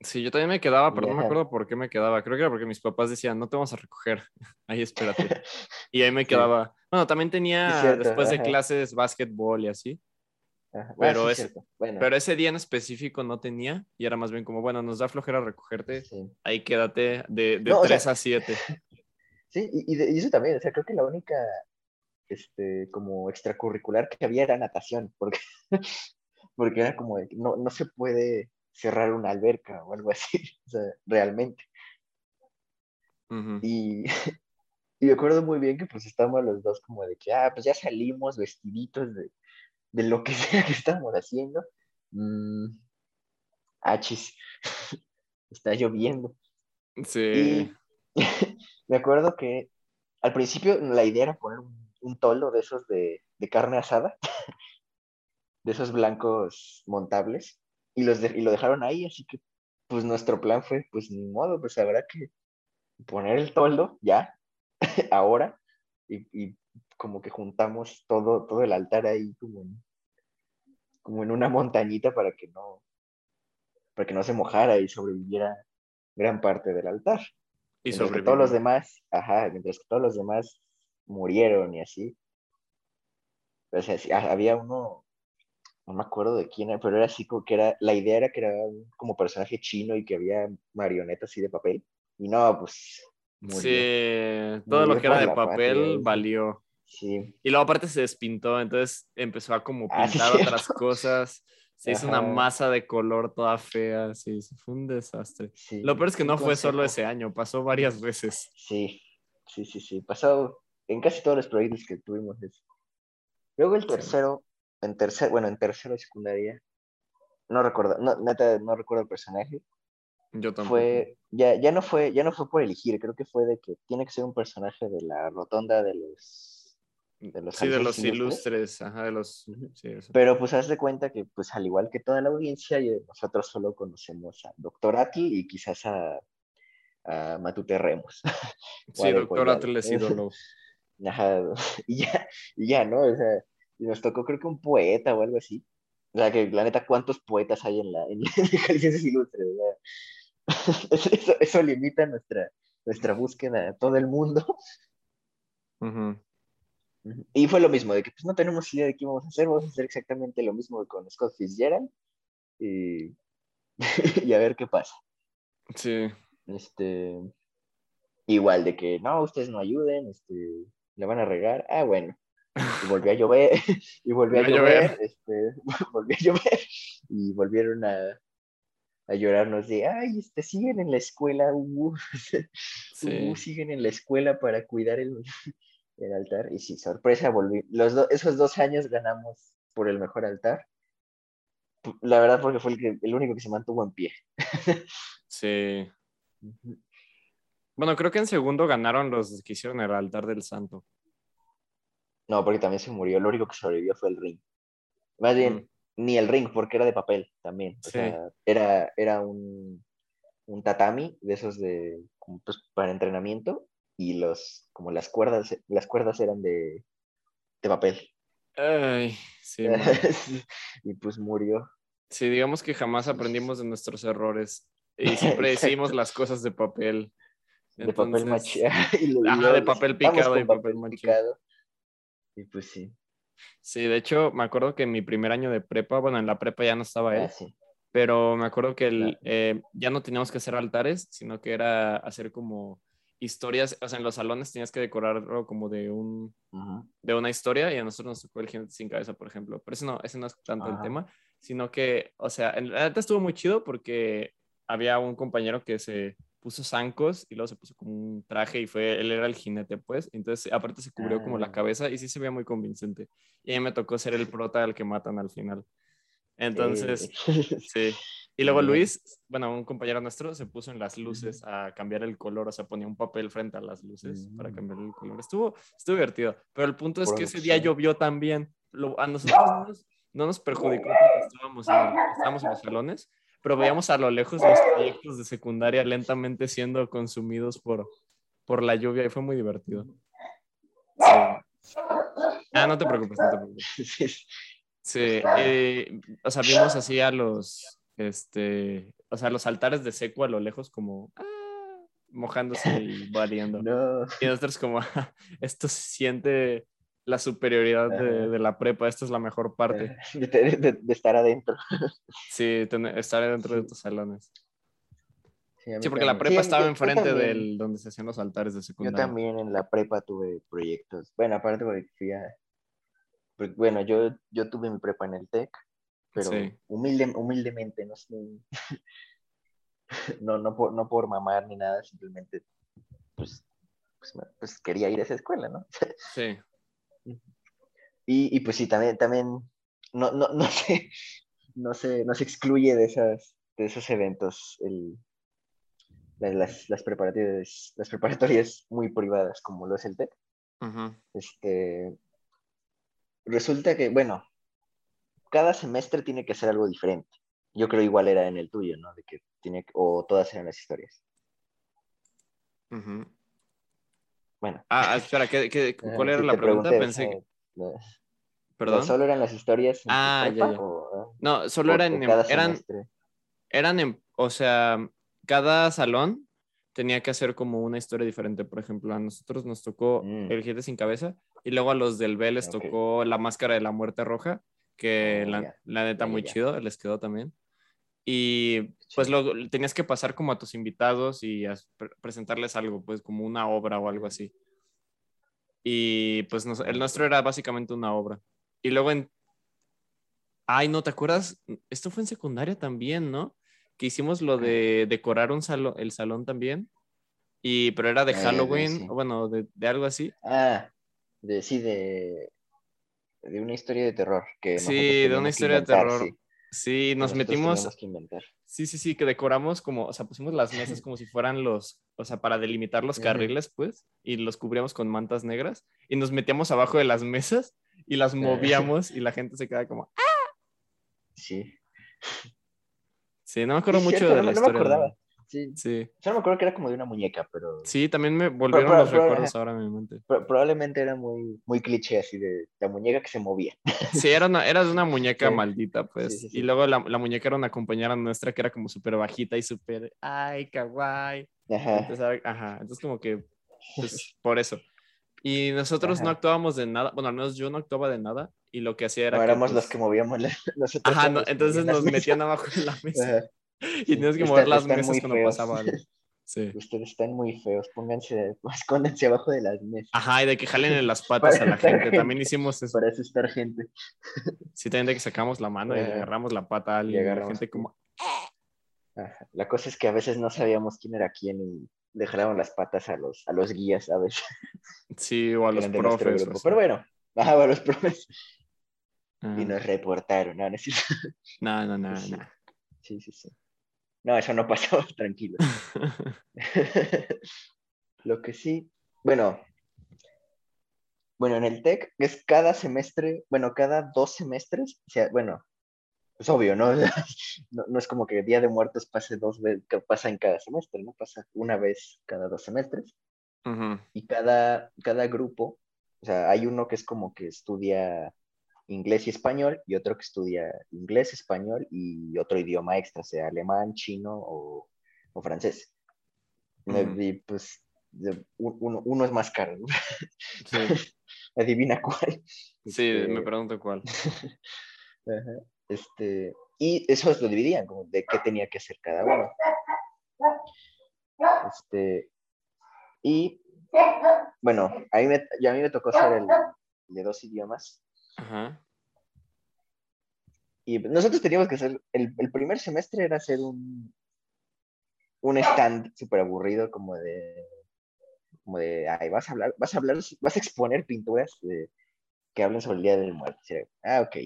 Sí, yo también me quedaba, pero no me acuerdo por qué me quedaba. Creo que era porque mis papás decían, no te vamos a recoger. [laughs] Ahí espérate. [laughs] Y ahí me quedaba. Bueno, también tenía Sí, cierto, después de clases básquetbol y así. Ajá, Pero sí, es- cierto. bueno, Pero ese día en específico no tenía. Y era más bien como, bueno, nos da flojera recogerte. sí. Ahí quédate de, de No, o 3 sea- a 7. [laughs] Sí, y, y de- y eso también, o sea, creo que la única, este, como extracurricular que había era natación, porque, porque era como, de no, no se puede cerrar una alberca o algo [laughs] así, o sea, realmente. Y, [laughs] y me acuerdo muy bien que pues estábamos los dos como de que, ah, pues ya salimos vestiditos de, de lo que [laughs] sea que estamos haciendo. Mm, achis, está lloviendo. Sí. Y me acuerdo que al principio la idea era poner un, un toldo de esos de, de carne asada, de esos blancos montables, y, los de- y lo dejaron ahí, así que pues nuestro plan fue, pues ni modo, pues habrá que poner el toldo ya, [laughs] ahora, y, y como que juntamos todo, todo el altar ahí como en, como en una montañita para que no, para que no se mojara y sobreviviera gran parte del altar. Y que todos los demás, ajá, mientras que todos los demás murieron y así. O sea, había uno, no me acuerdo de quién era, pero era así como que era, la idea era que era como personaje chino y que había marionetas así de papel. Y no, pues murió. Sí, todo lo Murió que era de papel patria, valió. Sí, Y luego aparte se despintó, entonces empezó a como Ah, sí, pintar cierto. otras cosas. Se hizo una Ajá. masa de color toda fea, sí, fue un desastre. sí. Lo peor es que no fue solo ese año, pasó varias veces. Sí, sí, sí, sí. Pasó en casi todos los proyectos que tuvimos eso. Luego el tercero, en tercer, bueno, en tercero de secundaria, no recuerdo, no, neta, no recuerdo el personaje. Yo tampoco. Fue, ya, ya no fue, ya no fue por elegir, creo que fue de que tiene que ser un personaje de la rotonda de los, de los sí, de los ilustres, ajá, de los... Sí, pero pues haz de cuenta que, pues al igual que toda la audiencia, nosotros solo conocemos a Doctor Atl y quizás a, a Matute Remos. Sí, [laughs] doctor Collado. Atlas ídolo. [laughs] Ajá, y ya, y ya, ¿no? O sea, y nos tocó creo que un poeta o algo así. O sea, que la neta, ¿cuántos poetas hay en la en, [laughs] en Jaliscienses Ilustres? [laughs] Eso, eso limita nuestra, nuestra búsqueda a todo el mundo. Y fue lo mismo, de que pues no tenemos idea de qué vamos a hacer, vamos a hacer exactamente lo mismo con Scott Fitzgerald y, [laughs] y a ver qué pasa. Sí, Este, igual de que no, ustedes no ayuden, este, le van a regar, ah, bueno. Y volvió a llover, [laughs] y volvió a llover, este, [laughs] volvió a llover, y volvieron a, a llorarnos de, ay, este, siguen en la escuela, uh, [laughs] sí. uh, siguen en la escuela para cuidar el, el altar. Y sí, sorpresa, volví. Los do- esos dos años ganamos por el mejor altar. La verdad, porque fue el, que- el único que se mantuvo en pie. Sí. Bueno, creo que en segundo ganaron los que hicieron el altar del santo. No, porque también se murió. Lo único que sobrevivió fue el ring. Más bien, Mm. ni el ring, porque era de papel también. O Sí. sea, era, era un, un tatami de esos de, pues, para entrenamiento y los, como las cuerdas, las cuerdas eran de, de papel. Ay, sí, [laughs] y pues murió. Sí, digamos que jamás aprendimos de nuestros errores y [laughs] siempre hicimos las cosas de papel. De papel maché. [laughs] y lo- de papel picado y papel picado. Y pues sí. Sí, de hecho, me acuerdo que en mi primer año de prepa, bueno, en la prepa ya no estaba él, Ah, sí. pero me acuerdo que el, Claro. eh, ya no teníamos que hacer altares, sino que era hacer como historias, o sea, en los salones tenías que decorarlo como de un, Ujú. de una historia y a nosotros nos tocó el jinete sin cabeza, por ejemplo. Pero ese no, ese no es tanto el Ajá. tema, sino que, o sea, en realidad estuvo muy chido porque había un compañero que se puso zancos y luego se puso como un traje y fue, él era el jinete, pues. Entonces, aparte se cubrió como la Ah. cabeza y sí se veía muy convincente. Y a mí me tocó ser el prota al que matan al final. Entonces, Eh, sí. Y luego. Luis, bueno, un compañero nuestro, se puso en las luces a cambiar el color, o sea, ponía un papel frente a las luces para Mm. cambiar el color. Estuvo, estuvo divertido, pero el punto es que ese día llovió también. Lo, a nosotros no nos, no nos perjudicó porque estábamos en, estábamos en los salones, pero veíamos a lo lejos los proyectos de secundaria lentamente siendo consumidos por, por la lluvia y fue muy divertido. Sí. Ah, no te preocupes, no te preocupes. sí, eh, o sea, vimos así a los, este, o sea, los altares de seco a lo lejos como ah, mojándose y valiendo. No. Y nosotros como, [laughs] "Ah, esto se siente la superioridad de, de la prepa, esta es la mejor parte. [laughs] De, de- de estar adentro. [laughs] Sí, tener- estar dentro de tus salones. Sí, porque la prepa Sí, yo- estaba yo enfrente también. del donde se hacían los altares de Yo secundaria. también en la prepa tuve proyectos. Bueno, aparte porque fui a... porque, bueno, yo, yo tuve mi prepa en el TEC, pero humilde, humildemente, no sé, [laughs] no, no, por, no por mamar ni nada, simplemente pues, pues, pues quería ir a esa escuela, ¿no? Sí, Y, y pues sí, también, también no, no, [laughs] no se, no se, no se excluye de esas, de esos eventos el, las, las, preparatorias, las preparatorias muy privadas como lo es el TEC. Ujú. Este, resulta que, bueno, cada semestre tiene que ser algo diferente. Yo creo igual era en el tuyo, ¿no? De que tiene, o todas eran las historias. Ujú. Bueno. Ah, ah, espera, ¿qué, qué- [laughs] cuál eh, era sí la pregunta? pregunté, Pensé o que, no- perdón. ¿Solo eran las historias en Ah, ya, ya. o, ah, No, solo eran, eran, eran, en- o sea, cada salón tenía que hacer como una historia diferente. Por ejemplo, a nosotros nos tocó Mm. El jinete sin cabeza y luego a los del B les tocó La máscara de la muerte roja, que Oh, la, la neta muy chido, les quedó también. Y pues luego tenías que pasar como a tus invitados y a presentarles algo, pues como una obra o algo así. Y pues nos- el nuestro era básicamente una obra. Y luego en... Ay, ¿no te acuerdas? Esto fue en secundaria también, ¿no? Que hicimos lo de decorar un salón, el salón también. Y, pero era de Ah, Halloween, sí. o bueno, de, de algo así. Ah, de, sí, de, de una historia de terror. Que Sí, de una historia de terror. sí, Sí, nos metimos, teníamos que inventar. sí, sí, sí, que decoramos como, o sea, pusimos las mesas como si fueran los, o sea, para delimitar los carriles, pues, y los cubríamos con mantas negras y nos metíamos abajo de las mesas y las movíamos y la gente se queda como, "Ah". Sí. sí, no me acuerdo Sí, mucho cierto, de no, la me- no me historia. acordaba. Sí. Sí, Yo no me acuerdo que era como de una muñeca, pero sí, también me volvieron pero- los pero- recuerdos ahora en mi mente. pro- probablemente era muy, muy cliché así de la muñeca que se movía. Sí, era, una, era una muñeca Sí. maldita, pues. Sí, sí, sí. Y luego la, la muñeca era una compañera nuestra que era como súper bajita y súper, ay, kawaii. Ajá. Entonces, ajá, entonces como que, pues, por eso. Y nosotros no Ajá. actuábamos de nada, bueno, al menos yo no actuaba de nada y lo que hacía era No que, éramos los pues, que movíamos la, [laughs] Ajá, no, los entonces nos metían abajo de la mesa Ajá. Y tenías que mover las mesas cuando feos. pasaba algo. Sí. [laughs] Ustedes están muy feos, pónganse, [laughs] escóndanse abajo de las mesas. Ajá, y de que jalen en las patas a la gente. También hicimos eso. Para eso estar gente. [laughs] Sí, también de que sacamos la mano y le agarramos la pata a alguien. y la agarramos- gente como, Ajá. La cosa es que a veces no sabíamos quién era quién y le jalaban las patas a los, a los guías, a veces. sí, o a los profes. o. Pero bueno, ajá, a los profes. Y nos reportaron, ¿no? No. No, no, no, Sí. no. Sí, sí, sí. No, eso no [laughs] pasó, tranquilo. [laughs] Lo que sí, bueno, bueno, en el TEC es cada semestre, bueno, cada dos semestres, o sea, bueno, es obvio, ¿no? [laughs] ¿no? ¿no? es como que Día de Muertos pase dos veces, que pasa en cada semestre, ¿no? Pasa una vez cada dos semestres. Y cada, cada grupo, o sea, hay uno que es como que estudia inglés y español, y otro que estudia inglés, español y otro idioma extra, sea alemán, chino o, o francés. Ujú. Y pues uno, uno es más caro. Sí, [laughs] Adivina cuál. sí, Este, me pregunto cuál. [laughs] Ajá. Este, y eso lo dividían, como de qué tenía que hacer cada uno. Este, y bueno, a mí me, a mí me tocó hacer el de dos idiomas. Ajá. Y nosotros teníamos que hacer, el, el primer semestre era hacer un, un stand súper aburrido, como de, como de, ay, vas a hablar, vas a hablar, vas a exponer pinturas de- que hablen sobre el Día del Muerto. Ah, ok.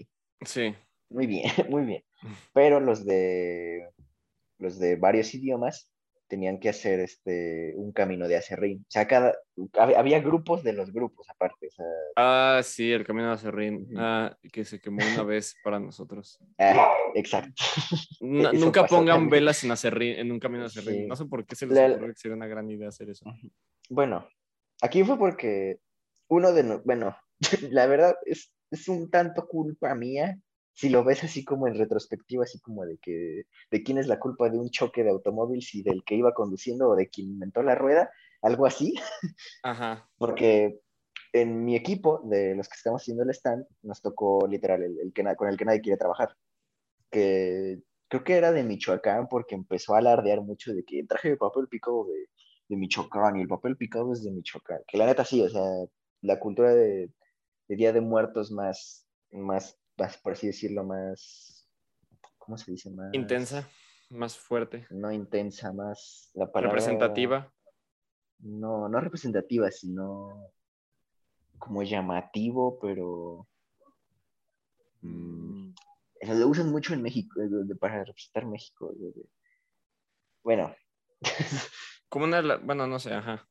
Sí. Muy bien, [laughs] muy bien. [laughs] Pero los de los de varios idiomas tenían que hacer este un camino de acerrín. O sea, cada hab- había grupos de los grupos aparte. O sea, Ah, sí, el camino de Acerrín. Ujú. Ah, que se quemó una [laughs] vez para nosotros. ah, exacto. [laughs] No- Eso nunca pongan también. velas en Acerrín, en un camino de Acerrín. Sí. No sé por qué se les La- ocurrió que sería una gran idea hacer eso. Bueno, aquí fue porque uno de no- bueno, [laughs] la verdad es, es un tanto culpa mía. Si lo ves así como en retrospectiva, así como de que de quién es la culpa de un choque de automóvil, si del que iba conduciendo o de quien inventó la rueda, algo así. Ajá. [laughs] porque en mi equipo, de los que estamos haciendo el stand, nos tocó literal el, el que con el que nadie quiere trabajar, que creo que era de Michoacán, porque empezó a alardear mucho de que traje papel picado de, de Michoacán y el papel picado es de Michoacán, que la neta sí, o sea, la cultura de, de Día de Muertos más, más, por así decirlo, más, ¿cómo se dice? Más Intensa, más fuerte, No intensa, más la palabra representativa. no, no representativa, sino como llamativo, pero mm, o sea, lo usan mucho en México, eh, para representar México. Bueno, [laughs] Como una, bueno, no sé, ajá.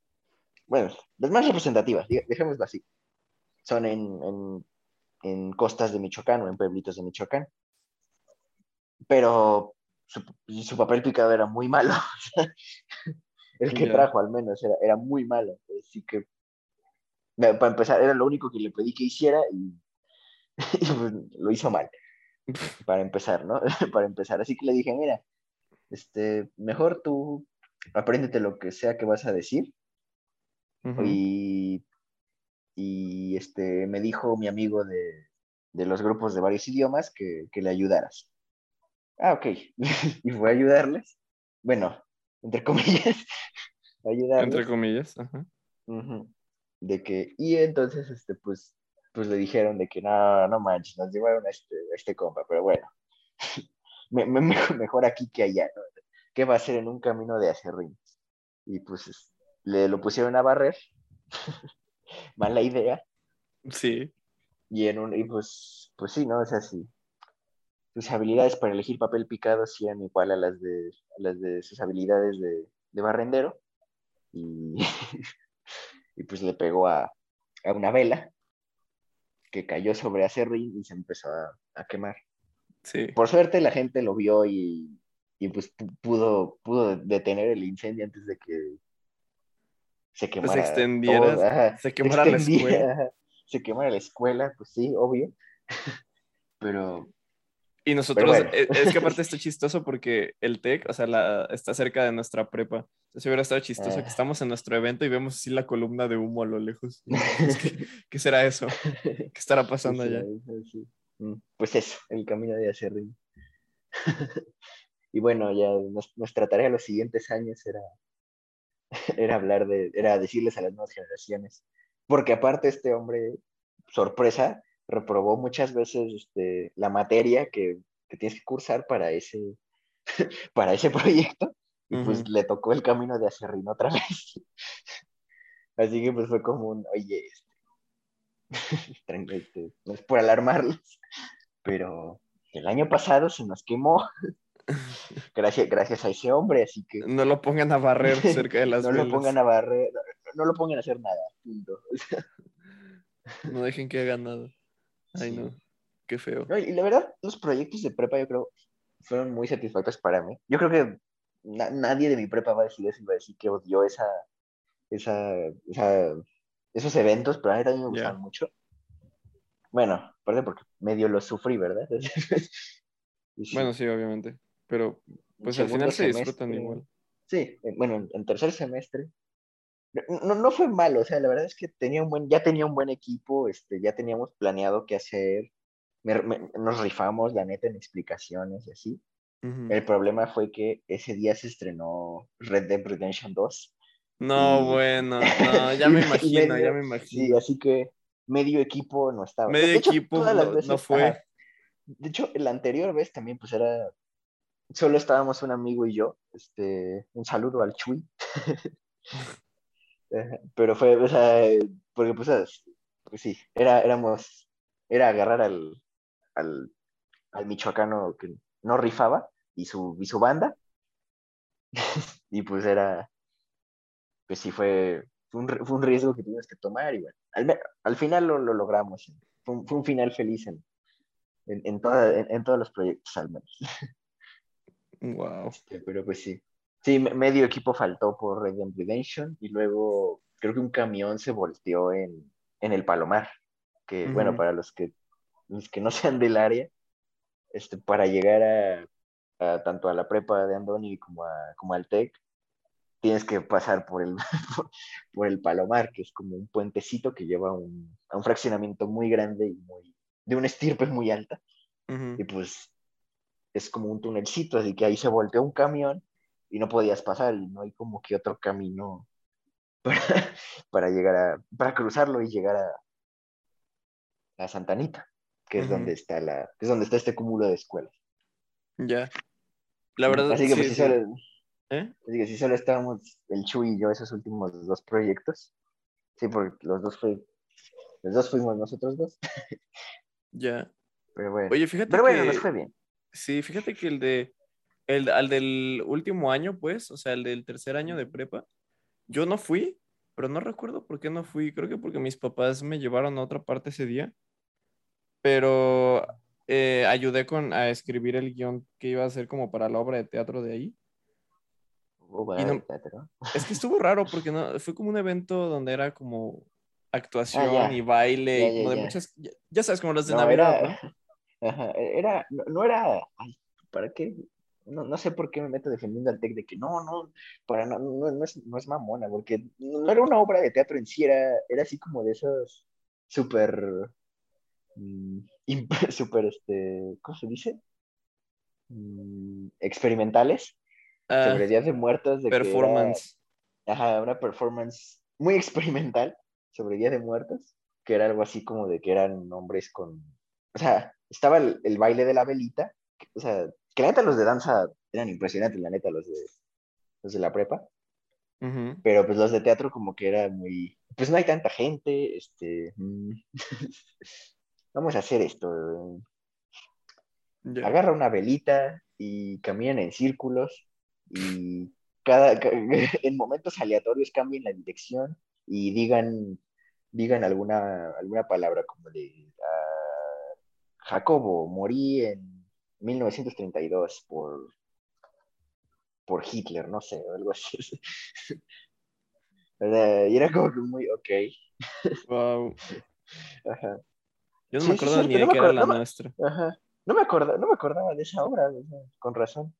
bueno, las más representativas, dejémoslo así, son en, en, en costas de Michoacán o en pueblitos de Michoacán. Pero su, su papel picado era muy malo. [laughs] El que Ya. trajo al menos era, era muy malo. Así que, para empezar, era lo único que le pedí que hiciera y, [laughs] y, pues, lo hizo mal. [laughs] Para empezar, ¿no? para empezar. Así que le dije, mira, este, mejor tú apréndete lo que sea que vas a decir. Y, y este, me dijo mi amigo de, de los grupos de varios idiomas que, que le ayudaras. Ah, ok. [laughs] y fue a ayudarles. Bueno, entre comillas, [laughs] a ayudarles. Entre comillas, ajá. Ujú. De que, y entonces, este, pues, pues le dijeron de que no, no manches, nos llevaron a este, a este compa, pero bueno, [laughs] me- me- mejor, aquí que allá, ¿no? ¿Qué va a hacer en un camino de acerrín? Y pues es- le lo pusieron a barrer, mala idea, Sí. y en un, y pues, pues sí, ¿no? O sea, sí. Sus habilidades para elegir papel picado eran igual a las de, a las de sus habilidades de, de barrendero. Y, [laughs] y pues le pegó a, a una vela que cayó sobre acerrín y se empezó a, a quemar. Sí. Por suerte la gente lo vio y, y pues pu- pudo, pudo detener el incendio antes de que se quemara. extendiera, todo, ajá, se quemara la extendía, escuela. se quemara la escuela, pues sí, obvio. [laughs] Pero Y nosotros, bueno. e- es, que aparte [laughs] está chistoso porque el TEC, o sea, la, está cerca de nuestra prepa. Entonces hubiera estado chistoso Ah. que estamos en nuestro evento y vemos así la columna de humo a lo lejos. [laughs] ¿Qué, qué será eso? ¿Qué estará pasando Sí, allá? sí, sí. Mm, Pues eso, el camino de acerrín. y bueno, ya nos- nuestra tarea los siguientes años era, [laughs] era hablar de, era decirles a las nuevas generaciones. Porque aparte este hombre, sorpresa, reprobó muchas veces este, la materia que, que tienes que cursar para ese, [laughs] para ese proyecto. Y pues Ujú. le tocó el camino de acerrín otra vez. [laughs] Así que pues fue como un, oye, este, este, no es por alarmarlos, pero el año pasado se nos quemó [laughs] gracias, gracias a ese hombre, así que No lo pongan a barrer [laughs] cerca de las no velas. lo pongan a barrer, no, no lo pongan a hacer nada, punto. [laughs] No dejen que hagan nada. Ay, Sí. no. Qué feo. No, y la verdad, los proyectos de prepa yo creo fueron muy satisfactorios para mí. Yo creo que na- nadie de mi prepa va a decir eso y va a decir que odió esa, esa, esa- esos eventos, pero a mí también me Ya. gustaban mucho. Bueno, aparte porque medio lo sufrí, ¿verdad? Sí, Bueno, sí, obviamente. Pero pues al final se disfrutan semestre- igual. Sí, eh, bueno, en, tercer semestre. No, no, fue malo, o sea, la verdad es que tenía un buen, ya tenía un buen equipo, este, ya teníamos planeado qué hacer, me- me- nos rifamos, la neta, en explicaciones y así. El problema fue que ese día se estrenó Red Dead Redemption 2. No, y- bueno, [laughs] no, ya me imagino, medio- ya me Sí, imagino. así que medio equipo no estaba. Medio hecho, equipo no- veces- no fue. ajá. De hecho, la anterior vez también, pues era. Solo estábamos un amigo y yo. Este, un saludo al Chuy. [laughs] Pero fue, o sea, porque pues, es- pues sí, era, éramos, era agarrar al, al, al michoacano que no rifaba y su, y su banda. [laughs] y pues era, pues sí, fue, fue, un, fue un riesgo que tuvimos que tomar y bueno, al, al final lo, lo logramos. Fue un, fue un final feliz en, en, en, toda- en- en todos los proyectos al menos. [laughs] Wow. Este, pero pues sí. Sí, me- medio equipo faltó por Red Dead Redemption y luego creo que un camión se volteó en, en el Palomar, que bueno, Ujú. para los que, los que no [laughs] sean del área, este, para llegar a, a tanto a la prepa de Andoni como, a, como al TEC, tienes que pasar por el, [laughs] por, por el Palomar, que es como un puentecito que lleva a un, a un fraccionamiento muy grande y muy, de una estirpe muy alta Ujú. y pues es como un tunelcito, así que ahí se volteó un camión y no podías pasar y no hay como que otro camino [laughs] para, para llegar a, para cruzarlo y llegar a, a Santa Anita, que es donde está la, que es donde está este cúmulo de escuelas. Ya. La verdad, así que pues sí, sí, sí. solo, ¿Eh? así que sí solo estábamos el Chuy y yo esos últimos dos proyectos. Sí, porque los dos fue, los dos fuimos nosotros dos, [laughs] Ya. pero bueno. Oye, fíjate pero bueno, que nos fue bien. Sí, fíjate que el de el al del último año, pues, o sea, el del tercer año de prepa, yo no fui, pero no recuerdo por qué no fui. Creo que porque mis papás me llevaron a otra parte ese día. Pero eh, ayudé con a escribir el guion que iba a hacer como para la obra de teatro de ahí. No- el teatro. Es que estuvo raro porque no, fue como un evento donde era como actuación Ah, ya. y baile Ya, y como de ya. muchas, ya, sabes, como los de No, Navidad, era, ajá, era, no, no era, ay, ¿para qué? No, no sé por qué me meto defendiendo al TEC de que no, no, para no, no, no es, no es mamona, porque no era una obra de teatro en sí, era, era así como de esos súper, mm, [laughs] súper, este, ¿cómo se dice? Mm, experimentales. Ah, sobre Días de Muertos. De que era- performance. Ajá, una performance muy experimental sobre Día de Muertos, que era algo así como de que eran hombres con... O sea, estaba el, el baile de la velita, que- o sea, que la neta los de danza eran impresionantes, la neta, los de, los de la prepa, pero pues los de teatro como que era muy... Pues no hay tanta gente, este... mm, [laughs] Vamos a hacer esto. Agarra una velita y caminan en círculos y cada, ca- [laughs] en momentos aleatorios cambien la dirección y digan, digan alguna, alguna palabra como de Jacobo, morí en 1932 por, por Hitler, no sé, o algo así. [laughs] Y era como que muy, ok. Wow. Ajá, Yo no Sí, me sí, acuerdo ni de no era la no nuestra. ajá. No me, acorda- no me acordaba de esa obra, con razón.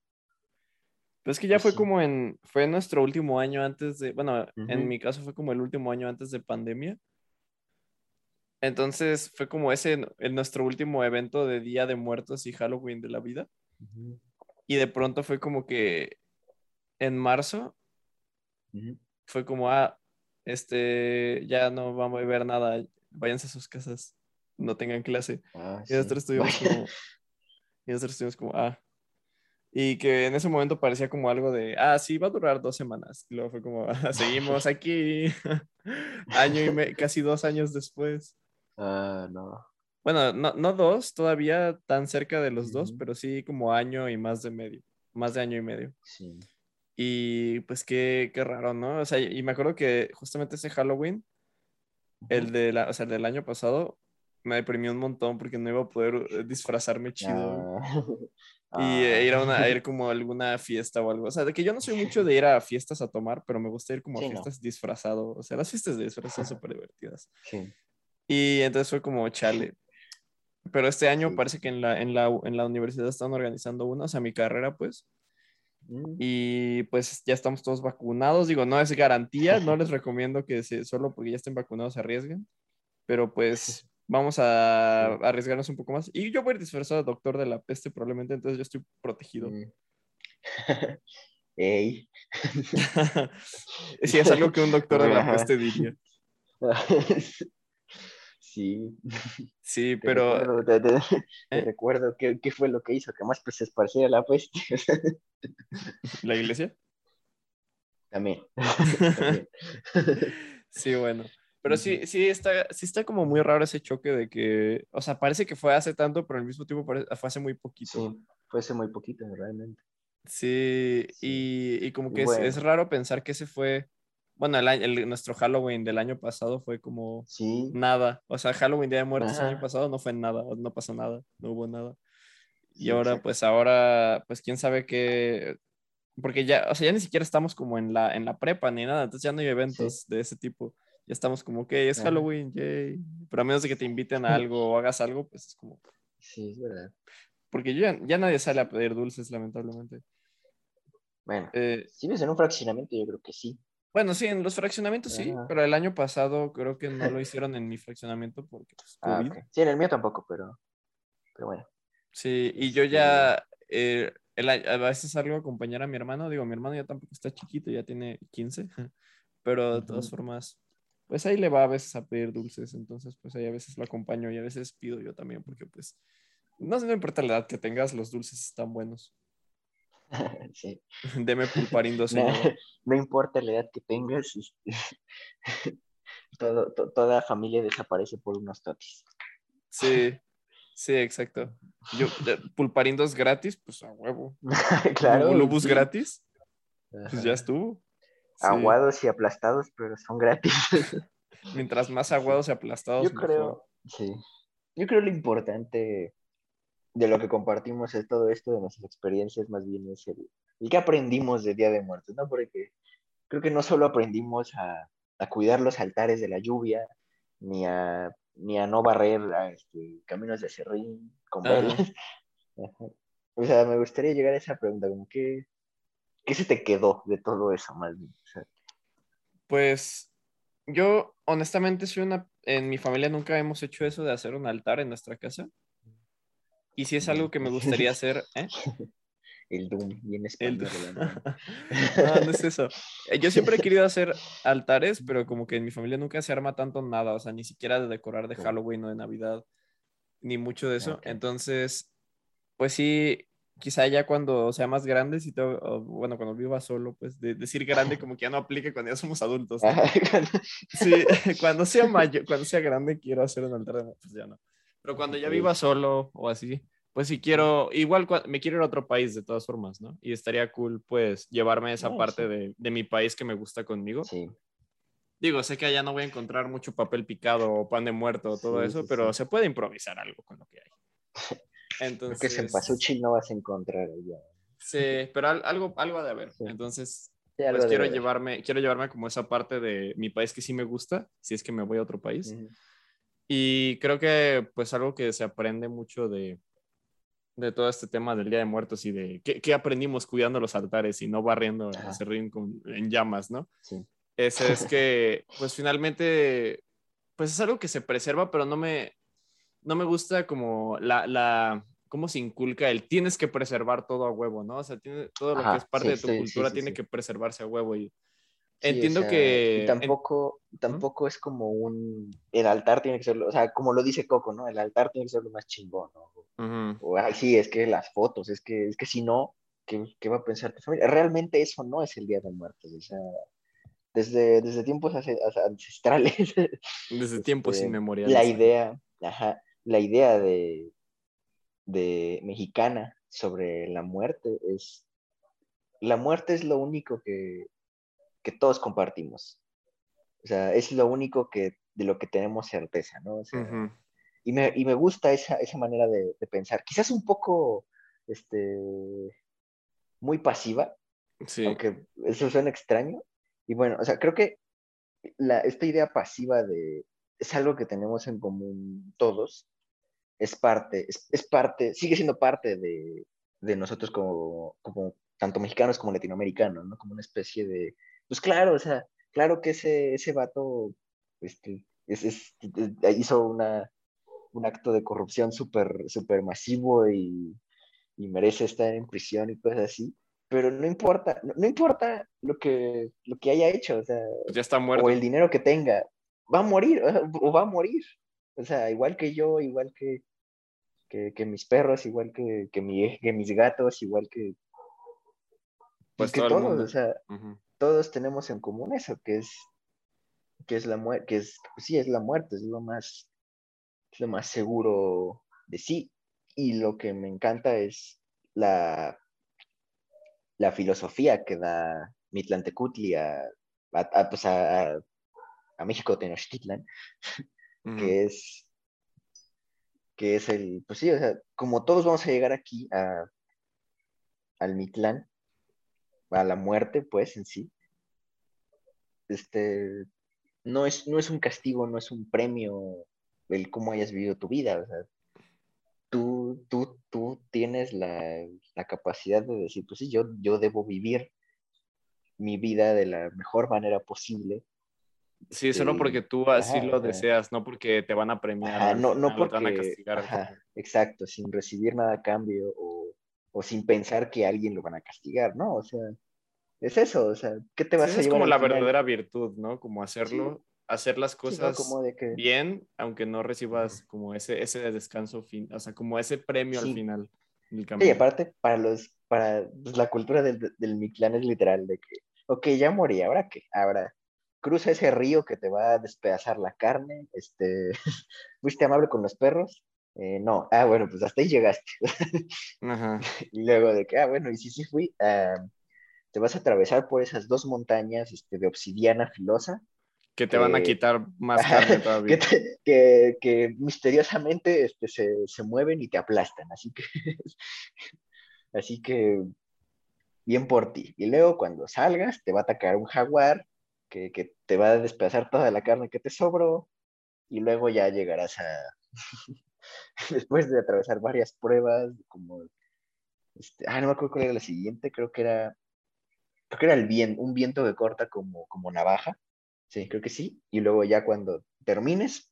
Pero es que ya Pues fue como en, fue nuestro último año antes de, bueno, en mi caso fue como el último año antes de pandemia. Entonces fue como ese, en nuestro último evento de Día de Muertos y Halloween de la vida. Y de pronto fue como que en marzo fue como, ah, este, ya no vamos a ver nada, váyanse a sus casas, no tengan clase. Ah, Y nosotros sí. estuvimos como, y nosotros estuvimos como, ah. Y que en ese momento parecía como algo de, ah, sí, va a durar dos semanas. Y luego fue como, [laughs] ah, seguimos aquí, [laughs] año y me- casi dos años después. Ah, no. Bueno, no, no dos, todavía tan cerca de los dos, Ujú. pero sí como año y más de medio, más de año y medio. Sí. Y pues qué, qué raro, ¿no? O sea, y me acuerdo que justamente ese Halloween, el, de la, o sea, el del año pasado, me deprimí un montón porque no iba a poder eh, disfrazarme chido. Ah. [laughs] Y eh, ir a, una, Ah. a ir como a alguna fiesta o algo. O sea, de que yo no soy mucho [laughs] de ir a fiestas a tomar, pero me gusta ir como a Sí, no. fiestas disfrazado. O sea, las fiestas de disfraz son súper divertidas. Sí. Y entonces fue como, chale. Pero este año parece que en la, en, la, en la universidad están organizando una, o sea, mi carrera, pues. Mm, Y pues ya estamos todos vacunados. Digo, no es garantía, no [laughs] les recomiendo que se, solo porque ya estén vacunados se arriesguen. Pero pues [laughs] vamos a arriesgarnos un poco más. Y yo voy a ir disfrazado de doctor de la peste probablemente, entonces yo estoy protegido. mm. [laughs] Ey. sí, es algo que un doctor de la peste diría. Sí, Sí, te pero recuerdo, te, te- [laughs] te ¿Eh? recuerdo qué, qué fue lo que hizo que más pues, se esparciera la peste. [laughs] la iglesia. También. [laughs] también. Sí, bueno. Pero sí, sí está, sí está como muy raro ese choque de que, o sea, parece que fue hace tanto, pero al mismo tiempo fue hace muy poquito. Sí, fue hace muy poquito, realmente. Sí, Sí. Y, y como que es, raro pensar que ese fue, bueno, el, año- el- nuestro Halloween del año pasado fue como Sí, nada. O sea, Halloween Día de Muertos el año pasado no fue nada, no pasó nada, no hubo nada. Y Sí, ahora, exacto. pues ahora, pues quién sabe qué, porque ya, o sea, ya ni siquiera estamos como en la, en la prepa ni nada, entonces ya no hay eventos de ese tipo. Ya estamos como que es Ajá. Halloween, yay. Pero a menos de que te inviten a [laughs] algo o hagas algo, pues es como, sí, es verdad. porque ya, ya nadie sale a pedir dulces, lamentablemente. Bueno, Eh, si vives en un fraccionamiento, yo creo que sí. Bueno, sí, en los fraccionamientos sí, Ajá. pero el año pasado creo que no lo [laughs] hicieron en mi fraccionamiento porque pues, Ah. Sí, en el mío tampoco, pero, pero bueno. Sí, y yo ya eh, el a veces salgo a acompañar a mi hermano, digo, mi hermano ya tampoco está chiquito, ya tiene 15, [laughs] pero de todas formas, pues ahí le va a veces a pedir dulces, entonces pues ahí a veces lo acompaño y a veces pido yo también porque pues no, no importa la edad que tengas, los dulces están buenos. [laughs] sí. [laughs] Deme pulparindo, No, señor. [laughs] no importa la edad que tengas, todo, to- toda familia desaparece por unos totis. Sí, sí, exacto. Yo, pulparindos gratis, pues a huevo. claro. Globus sí. gratis, pues Ajá. ya estuvo. Sí. Aguados y aplastados, pero son gratis. Mientras más aguados y aplastados, Yo mejor. creo, sí. Yo creo lo importante de lo que compartimos es todo esto de nuestras experiencias, más bien es el, el que aprendimos de Día de Muertos, ¿no? Porque creo que no solo aprendimos a, a cuidar los altares de la lluvia, ni a, ni a no barrer a, este, caminos de serrín con velas. [laughs] O sea, me gustaría llegar a esa pregunta, como que, ¿qué se te quedó de todo eso, más bien? O sea, Pues yo, honestamente, soy una. En mi familia nunca hemos hecho eso de hacer un altar en nuestra casa. Y si es algo que me gustaría hacer, ¿eh? [laughs] el Doom, bien El- español. ¿verdad? [laughs] no, no es eso. Eh, Yo siempre he [laughs] querido hacer altares, pero como que en mi familia nunca se arma tanto nada, o sea, ni siquiera de decorar de. Halloween o de Navidad, ni mucho de eso. Ok. Entonces, pues sí, quizá ya cuando sea más grande, si tengo, o, bueno, cuando viva solo, pues de- decir grande como que ya no aplica cuando ya somos adultos. ¿no? Sí, cuando sea mayor, cuando sea grande quiero hacer un altar, pues ya no. Pero cuando ya viva solo o así, pues sí quiero, igual me quiero ir a otro país de todas formas, ¿no? Y estaría cool, pues, llevarme esa Ah, parte sí. de, de mi país que me gusta conmigo. Sí, Digo, sé que allá no voy a encontrar mucho papel picado o pan de muerto o todo Sí, eso, sí, pero se puede improvisar algo con lo que hay. [laughs] porque Entonces, cempasúchil no vas a encontrar allá. sí, pero al- algo, algo ha de haber. Entonces, pues quiero llevarme, quiero llevarme como esa parte de mi país que sí me gusta, si es que me voy a otro país. Ujú. Y creo que pues algo que se aprende mucho de, de todo este tema del Día de Muertos y de qué, qué aprendimos cuidando los altares y no barriendo Ajá. el serrín con- en llamas, ¿no? Sí. Ese es [laughs] que pues finalmente pues es algo que se preserva, pero no me, no me gusta como la, la, cómo se inculca el tienes que preservar todo a huevo, ¿no? O sea, tiene, todo lo Ajá, que es parte sí, de tu sí, cultura tiene que preservarse a huevo y Sí, o entiendo sea, que... tampoco, tampoco es como un. El altar tiene que ser. O sea, como lo dice Coco, ¿no? El altar tiene que ser lo más chingón, ¿no? O, ay, sí, es que las fotos, es que, es que si no, ¿qué, qué va a pensar tu familia? Realmente eso no es el Día de Muertos. O sea, desde, desde tiempos ancestrales. [laughs] Desde tiempos este, inmemoriales. La idea, ajá, la idea de, de mexicana sobre la muerte es, la muerte es lo único que, que todos compartimos. O sea, es lo único que, de lo que tenemos certeza, ¿no? O sea, Ujú. y, me, y me gusta esa, esa manera de, de, pensar. Quizás un poco, este, muy pasiva, sí. aunque eso suena extraño. Y bueno, o sea, creo que la, esta idea pasiva de, es algo que tenemos en común todos, es parte, es, es parte, sigue siendo parte de, de nosotros como, como, tanto mexicanos como latinoamericanos, ¿no? Como una especie de, pues claro, o sea, claro que ese, ese vato este, es, es, hizo una, un acto de corrupción súper super masivo y, y, merece estar en prisión y cosas así, pero no importa, no, no, importa lo que, lo que haya hecho, o sea, pues ya está muerto. o el dinero que tenga, va a morir, [laughs] o va a morir, o sea, igual que yo, igual que, que, que mis perros, igual que, que, mi, que mis gatos, igual que, pues que todo todos, o sea, uh -huh. Todos tenemos en común eso, que es que es la muerte, que es, pues sí, es la muerte, es lo más, es lo más seguro de sí. Y lo que me encanta es la, la filosofía que da Mitlantecutli a, a, a, pues a, a México Tenochtitlan, [laughs] que es que es el, pues sí, o sea, como todos vamos a llegar aquí a, al Mitlán, a la muerte, pues, en sí, este, no es, no es un castigo, no es un premio el cómo hayas vivido tu vida, o sea, tú, tú, tú tienes la, la capacidad de decir, pues sí, yo, yo debo vivir mi vida de la mejor manera posible, Sí, solo porque tú así ajá, lo ajá. deseas, no porque te van a premiar. Ajá, no, no porque te van a castigar. exacto, sin recibir nada a cambio o, o, sin pensar que a alguien lo van a castigar, ¿no? O sea, es eso, o sea, ¿qué te vas sí, a llevar? Es como la final? verdadera virtud, ¿no? Como hacerlo, sí. hacer las cosas sí, ¿no? que... bien, aunque no recibas como ese, ese descanso, fin, o sea, como ese premio al final. Del sí, aparte, para los, para pues, la cultura del, del Mictlán es literal, de que, ok, ya morí, ¿ahora qué? Ahora cruza ese río que te va a despedazar la carne, este, [laughs] fuiste amable con los perros, eh, no, ah, bueno, pues hasta ahí llegaste. Ajá. [laughs] Y luego de que, ah, bueno, y si sí fui, uh, te vas a atravesar por esas dos montañas este, de obsidiana filosa. Que te van a quitar más carne [laughs] todavía. Que, te, que, que misteriosamente este, se, se, mueven y te aplastan, así que, [laughs] así que, bien por ti. Y luego cuando salgas, te va a atacar un jaguar, que, que, te va a despedazar toda la carne que te sobró y luego ya llegarás a, [laughs] después de atravesar varias pruebas, como, este, ah, no me acuerdo cuál era la siguiente, creo que era, creo que era el viento, un viento que corta como, como navaja, sí, creo que sí, y luego ya cuando termines,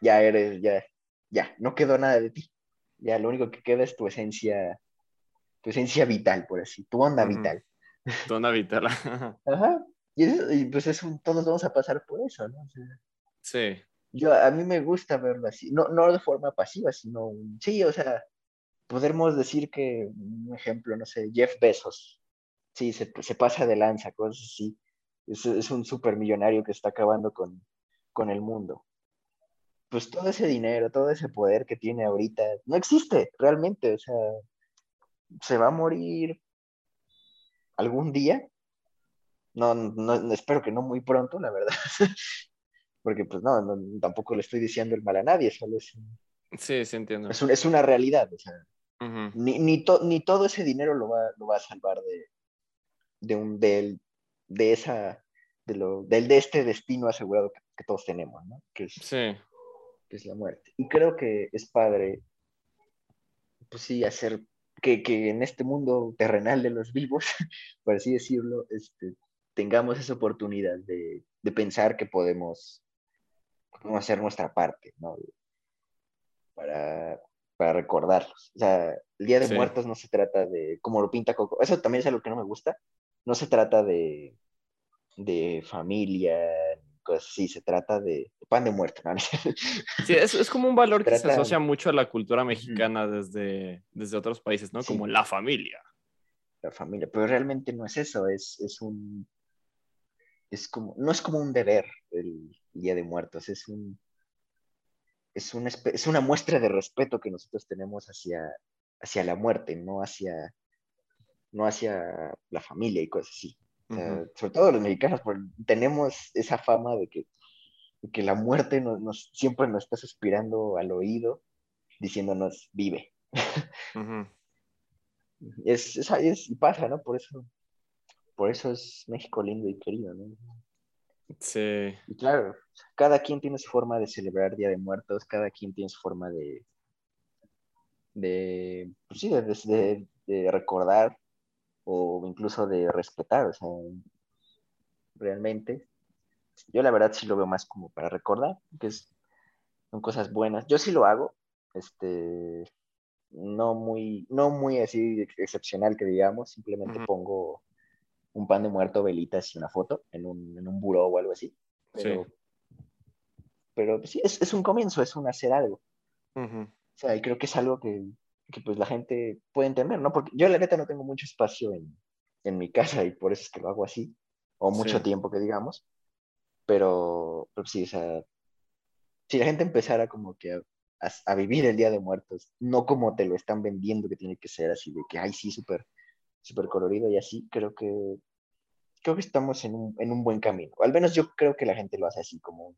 ya eres, ya, ya, no quedó nada de ti, ya lo único que queda es tu esencia, tu esencia vital, por así, tu onda uh -huh. vital. Tu onda vital. [laughs] Ajá, y, y, pues es un, todos vamos a pasar por eso, ¿no? O sea, sí. Yo, a mí me gusta verlo así, no, no de forma pasiva, sino, sí, o sea, podemos decir que, un ejemplo, no sé, Jeff Bezos, sí, se, se pasa de lanza, cosas así, es, es un supermillonario que está acabando con, con el mundo. Pues todo ese dinero, todo ese poder que tiene ahorita, no existe realmente, o sea, se va a morir algún día, no, no, espero que no muy pronto, la verdad. [laughs] Porque pues no, no, tampoco le estoy diciendo el mal a nadie, solo es... Sí, sí entiendo. Es, un, es una realidad, o sea, uh -huh. ni, ni, to, ni, todo ese dinero lo va, lo va a salvar de, de un, de, de esa, de lo, del, de este destino asegurado que, que todos tenemos, ¿no? Que es, sí. que es la muerte. Y creo que es padre, pues sí, hacer que, que en este mundo terrenal de los vivos, [laughs] por así decirlo, este, tengamos esa oportunidad de, de pensar que podemos, hacer nuestra parte, ¿no? Para, para recordarlos. O sea, el Día de sí. Muertos no se trata de, como lo pinta Coco, eso también es algo que no me gusta, no se trata de, de familia, cosas así, se trata de pan de muerto. ¿no? [laughs] Sí, es, es, como un valor se que se asocia mucho a la cultura mexicana desde, desde otros países, ¿no? Como la familia. La familia, pero realmente no es eso, es, es un, es como, no es como un deber el Día de Muertos, es un, es una, es una muestra de respeto que nosotros tenemos hacia, hacia la muerte, no hacia, no hacia la familia y cosas así. O sea, uh -huh. Sobre todo los mexicanos, tenemos esa fama de que que la muerte nos, siempre nos está suspirando al oído, diciéndonos, vive. [laughs] es, es, y pasa, ¿no? Por eso, por eso es México lindo y querido, ¿no? Sí. Y claro, cada quien tiene su forma de celebrar Día de Muertos, cada quien tiene su forma de, de, pues sí, de, de recordar o incluso de respetar, o sea, realmente. Yo la verdad sí lo veo más como para recordar, que es, son cosas buenas. Yo sí lo hago, este, no muy, no muy así excepcional que digamos, simplemente pongo un pan de muerto, velitas y una foto en un, en un buró o algo así. Pero, sí. pero sí, es, es, un comienzo, es un hacer algo. O sea, y creo que es algo que, que, pues la gente puede entender, ¿no? Porque yo la neta no tengo mucho espacio en, en mi casa y por eso es que lo hago así, o mucho tiempo que digamos, pero, pero sí, o sea, si la gente empezara como que a, a, vivir el Día de Muertos, no como te lo están vendiendo que tiene que ser, así de que, ay, sí, súper súper colorido y así, creo que creo que estamos en un, en un buen camino. al menos yo creo que la gente lo hace así, como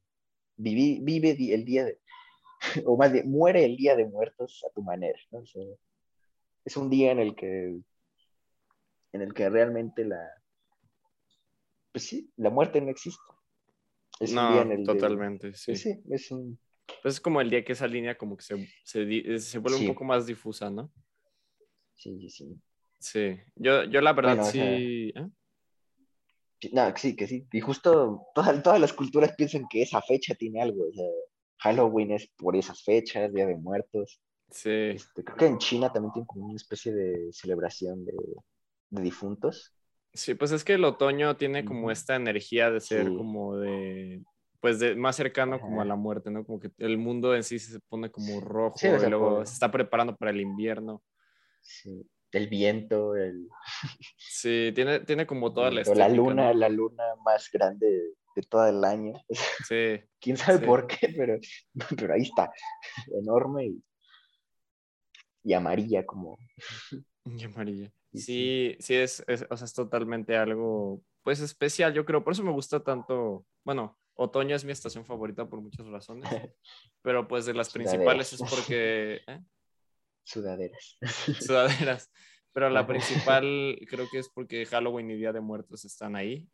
vive, vive el día de, [laughs] o más bien, muere el día de muertos a tu manera, ¿no? es un día en el que, en el que realmente la, pues sí, la muerte no existe. Es no, un día en el totalmente, sí. Pues sí, es un... Pues es como el día que esa línea como que se, se, se vuelve un poco más difusa, ¿no? Sí, sí, sí. Sí, yo, yo la verdad sí... ¿eh? No, sí, que sí. Y justo todas, todas las culturas piensan que esa fecha tiene algo. O sea, Halloween es por esas fechas, Día de Muertos. Sí. Este, creo que en China también tienen como una especie de celebración de, de difuntos. Sí, pues es que el otoño tiene como esta energía de ser como de, pues de más cercano como a la muerte, ¿no? Como que el mundo en sí se pone como rojo y luego se está preparando para el invierno. Sí el viento, el... Sí, tiene, tiene como toda la La luna, la luna más grande de, todo el año. Sí. [laughs] Quién sabe por qué, pero, [laughs] pero ahí está, enorme y, y amarilla como... Y amarilla. Sí, sí, es, es, o sea, es totalmente algo, pues especial, yo creo, por eso me gusta tanto, bueno, otoño es mi estación favorita por muchas razones, [laughs] pero pues de las principales es porque... ¿eh? Sudaderas. Sudaderas. Pero la principal creo que es porque Halloween y Día de Muertos están ahí.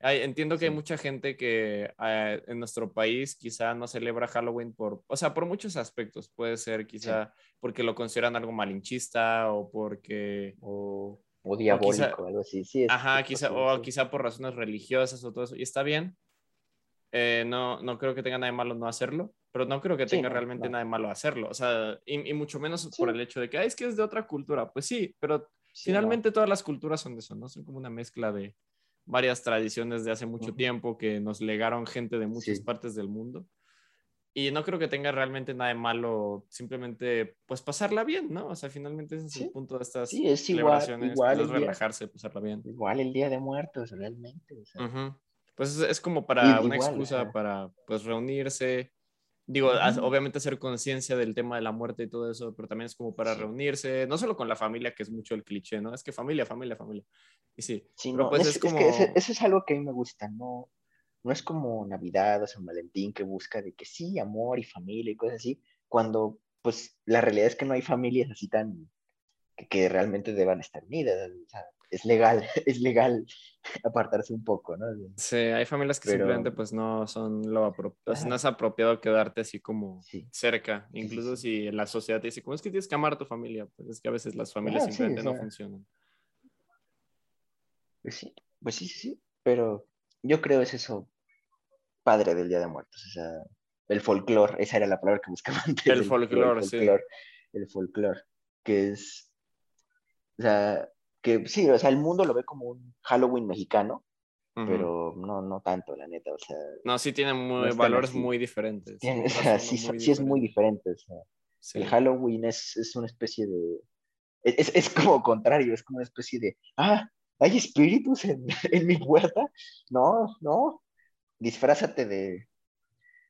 entiendo que hay mucha gente que eh, en nuestro país quizá no celebra Halloween por, o sea, por muchos aspectos. Puede ser quizá porque lo consideran algo malinchista o porque... O, o diabólico, algo así. Sí, ajá, quizá, o quizá por razones religiosas o todo eso. Y está bien. Eh, no, no creo que tenga nada de malo no hacerlo pero no creo que tenga realmente nada de malo hacerlo, o sea, y, mucho menos por el hecho de que, es que es de otra cultura, pues sí, pero finalmente todas las culturas son de eso, ¿no? Son como una mezcla de varias tradiciones de hace mucho tiempo que nos legaron gente de muchas partes del mundo. Y no creo que tenga realmente nada de malo simplemente, pues, pasarla bien, ¿no? O sea, finalmente ese es el punto de estas sí, es celebraciones, igual, igual relajarse, pasarla bien. Igual el Día de Muertos, realmente. Pues es, como para una excusa para, pues, reunirse, Digo, obviamente hacer conciencia del tema de la muerte y todo eso, pero también es como para reunirse, no solo con la familia, que es mucho el cliché, ¿no? Es que familia, familia, familia. Y sí, pero pues es, como... que eso, es algo que a mí me gusta, no, no es como Navidad o San Valentín que busca de que sí, amor y familia y cosas así, cuando pues la realidad es que no hay familias así tan, que, realmente deban estar unidas. O sea, es legal, [laughs] es legal apartarse un poco, ¿no? Sí, hay familias que simplemente pues no son lo apropiado, no es apropiado quedarte así como cerca, incluso si la sociedad te dice, ¿cómo es que tienes que amar a tu familia? Pues es que a veces las familias simplemente no funcionan. Pues sí, pues sí, sí, pero yo creo es eso padre del Día de Muertos, o sea, el folclore, esa era la palabra que buscaba [laughs] antes. El folclore, sí. El folclore, que es, o sea, que sí, o sea, el mundo lo ve como un Halloween mexicano, pero no, no tanto, la neta, o sea. No, sí tiene muy, valores muy diferentes. o sea, sí, sí es muy diferente, o sea, el Halloween es, es, una especie de, es, es, como contrario, es como una especie de, ah, ¿hay espíritus en, [laughs] en mi puerta? No, no, disfrázate de,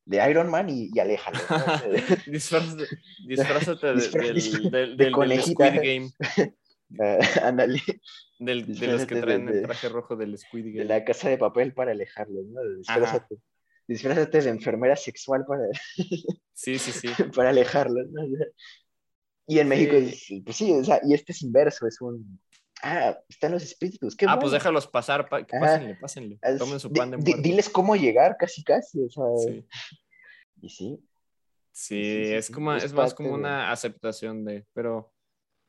de Iron Man y, y aléjalo. [laughs] disfrázate, [laughs] disfrázate de, del, del, del Squid Game. [laughs] ándale. de los que traen el traje rojo del Squid Game. De la casa de papel para alejarlos, ¿no? disfrázate de enfermera sexual para, [laughs] Sí, sí, sí. [laughs] para alejarlos. ¿no? Y en México, Sí. pues sí, o sea, y este es inverso, es un, ah, están los espíritus, qué Ah, pues déjalos pasar, pa- que Ajá. pásenle, pásenle. Tomen su pan de muerto. diles cómo llegar, casi, casi, o sea, Sí. y sí, Sí, sí, sí, es como, es es más como de- una aceptación de, pero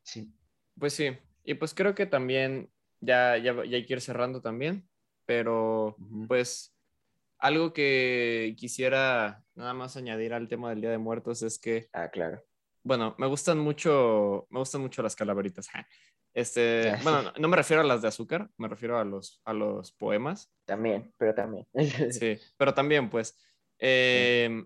sí, pues sí, y pues creo que también ya, ya, ya hay que ir cerrando también, pero pues algo que quisiera nada más añadir al tema del Día de Muertos es que, ah, claro, bueno, me gustan mucho, me gustan mucho las calaveritas. Este, bueno, no, no me refiero a las de azúcar, me refiero a los, a los poemas. también, pero también, [laughs] Sí, pero también, pues, eh,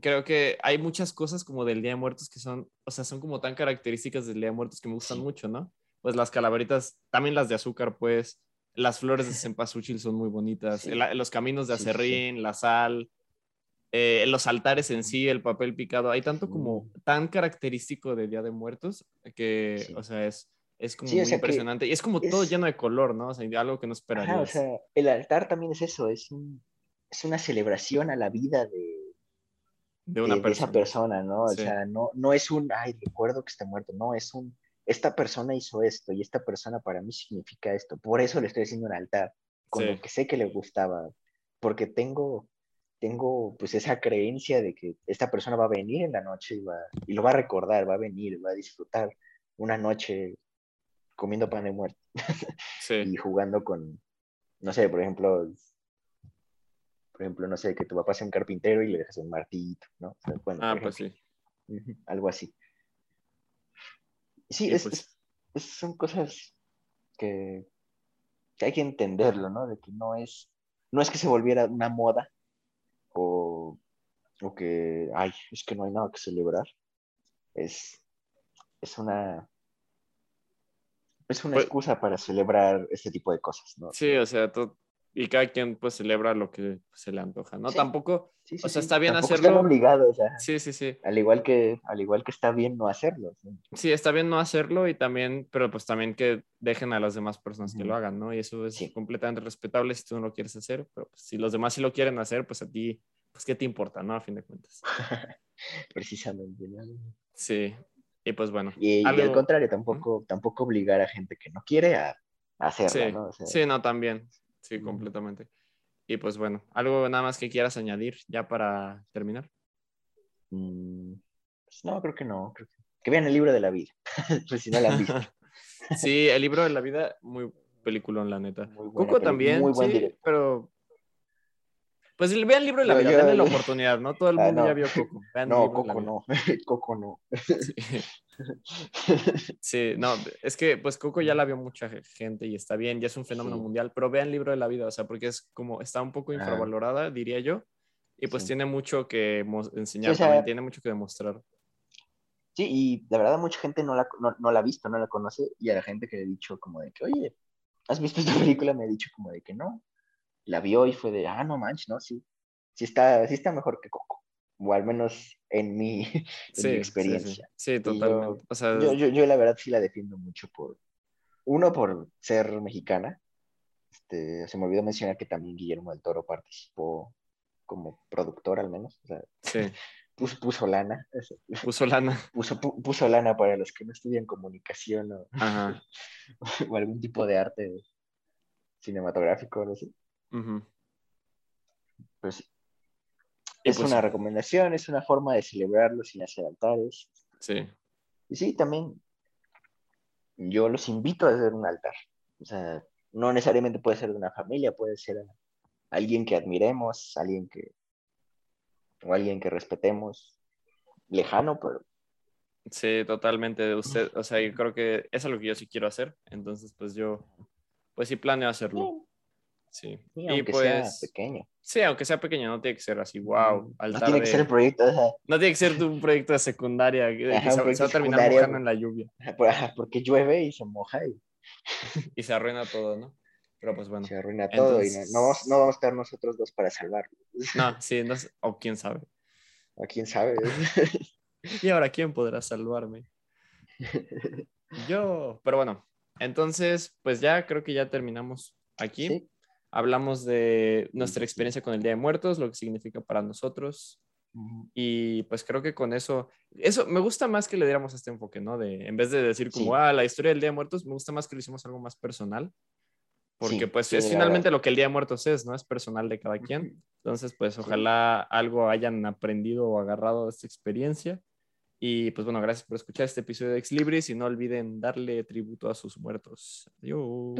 creo que hay muchas cosas como del Día de Muertos que son, o sea, son como tan características del Día de Muertos que me gustan mucho, ¿no? Pues las calaveritas, también las de azúcar, pues, las flores de cempasúchil son muy bonitas, Sí. el- los caminos de Sí, sí, sí. acerrín, la sal, eh, los altares en sí, el papel picado, hay tanto como tan característico del Día de Muertos que, o sea, es, es como Sí, o muy sea impresionante y es como todo es- lleno de color, ¿no? O sea, algo que no esperarías. Ajá, o sea, el altar también es eso, es un, es una celebración a la vida de, de una de- de esa persona. persona, ¿no? O sea, no, no es un, ay, recuerdo que está muerto, no, es un, esta persona hizo esto y esta persona para mí significa esto, por eso le estoy haciendo un altar, con Sí. lo que sé que le gustaba, porque tengo, tengo pues esa creencia de que esta persona va a venir en la noche y, va, y lo va a recordar, va a venir, va a disfrutar una noche comiendo pan de muerto Sí. [laughs] y jugando con, no sé, por ejemplo, por ejemplo, no sé, que tu papá sea un carpintero y le dejas un martillito, ¿no? O sea, bueno, Ah, pues sí. algo así. Sí, Y es, pues- es- es- son cosas que, que hay que entenderlo, ¿no? De que no es, no es que se volviera una moda o, o que, ay, es que no hay nada que celebrar. Es, es una, es una Pues- excusa para celebrar este tipo de cosas, ¿no? Sí, o sea, to- y cada quien pues celebra lo que se le antoja, ¿no? Sí. Tampoco, Sí, sí, o sea, está bien Tampoco hacerlo. Están obligados, o sea, sí, sí, sí, al igual que, al igual que está bien no hacerlo. ¿sí? sí, está bien no hacerlo y también, pero pues también que dejen a las demás personas que lo hagan, ¿no? Y eso es Sí. completamente respetable si tú no lo quieres hacer, pero pues, si los demás sí lo quieren hacer, pues a ti, pues qué te importa, ¿no? A fin de cuentas. [laughs] Precisamente. ¿no? Sí, y pues bueno. Y, y al contrario, tampoco, tampoco obligar a gente que no quiere a, a hacerlo, Sí, ¿no? O sea, sí, no, también, sí, completamente. Y pues bueno, algo nada más que quieras añadir ya para terminar. mm, pues no, creo que no. creo que, que vean el libro de la vida, [laughs] pues si no lo han visto. [laughs] Sí, el libro de la vida, muy peliculón, la neta. Buena Coco también, muy buen sí, pero... Pues vean el libro de la vida, denle la oportunidad, ¿no? Todo el Ah, mundo no. ya vio Coco. Vean [laughs] No, la Coco no, Coco no. Sí. [laughs] Sí, no, es que pues Coco ya la vio mucha ge- gente y está bien, ya es un fenómeno Sí. mundial, pero vean el libro de la vida, o sea, porque es como, está un poco Ajá. infravalorada, diría yo, y pues Sí. tiene mucho que enseñar o sea, también, tiene mucho que demostrar. Sí, y la verdad mucha gente no la, no, no la ha visto, no la conoce, y a la gente que le he dicho como de que, oye, ¿has visto esta película? Me ha dicho como de que no. La vio y fue de, ah, no manches, no, sí. Sí está, sí está mejor que Coco. O al menos en mi, [laughs] en Sí, mi sí, experiencia. Sí, totalmente. o sea, Yo, yo, yo la verdad sí la defiendo mucho por, uno, por ser mexicana. Este, se me olvidó mencionar que también Guillermo del Toro participó como productor al menos. O sea, sí, [laughs] puso, puso lana. puso lana. [laughs] Puso, pu- puso lana para los que no estudian comunicación o, Ajá. o algún tipo de arte cinematográfico, no sé. ujú. Pero sí, es pues, una recomendación, es una forma de celebrarlo sin hacer altares. sí, Y sí, también yo los invito a hacer un altar. O sea, no necesariamente puede ser de una familia, puede ser alguien que admiremos, alguien que o alguien que respetemos, lejano, pero sí, totalmente. Usted, o sea, yo creo que eso es lo que yo sí quiero hacer, entonces pues yo, pues sí planeo hacerlo. Sí. sí, Y aunque sea pues, pequeño. sí, aunque sea pequeño, no tiene que ser así, wow, no altar tiene que ser el proyecto, o sea, No tiene que ser un proyecto de secundaria que, Ajá, se, va a terminar mojando en la lluvia ajá, porque llueve y se moja y [laughs] y se arruina todo, ¿no? Pero pues bueno. se arruina todo y no, entonces- no vamos, no vamos a estar nosotros dos para salvarlo. [laughs] No, sí, no sé, o quién sabe. ¿A quién sabe? [laughs] ¿Y ahora quién podrá salvarme? Yo, pero bueno, entonces, pues ya creo que ya terminamos aquí. Sí, Hablamos de nuestra experiencia con el Día de Muertos, lo que significa para nosotros. Y pues creo que con eso, eso me gusta más que le diéramos este enfoque, ¿no? De, en vez de decir como, ah, la historia del Día de Muertos, me gusta más que lo hicimos algo más personal. Porque pues es finalmente lo que el Día de Muertos es, ¿no? Es personal de cada quien. Entonces, pues ojalá algo hayan aprendido o agarrado de esta experiencia. Y pues bueno, gracias por escuchar este episodio de Ex Libris y no olviden darle tributo a sus muertos. Adiós.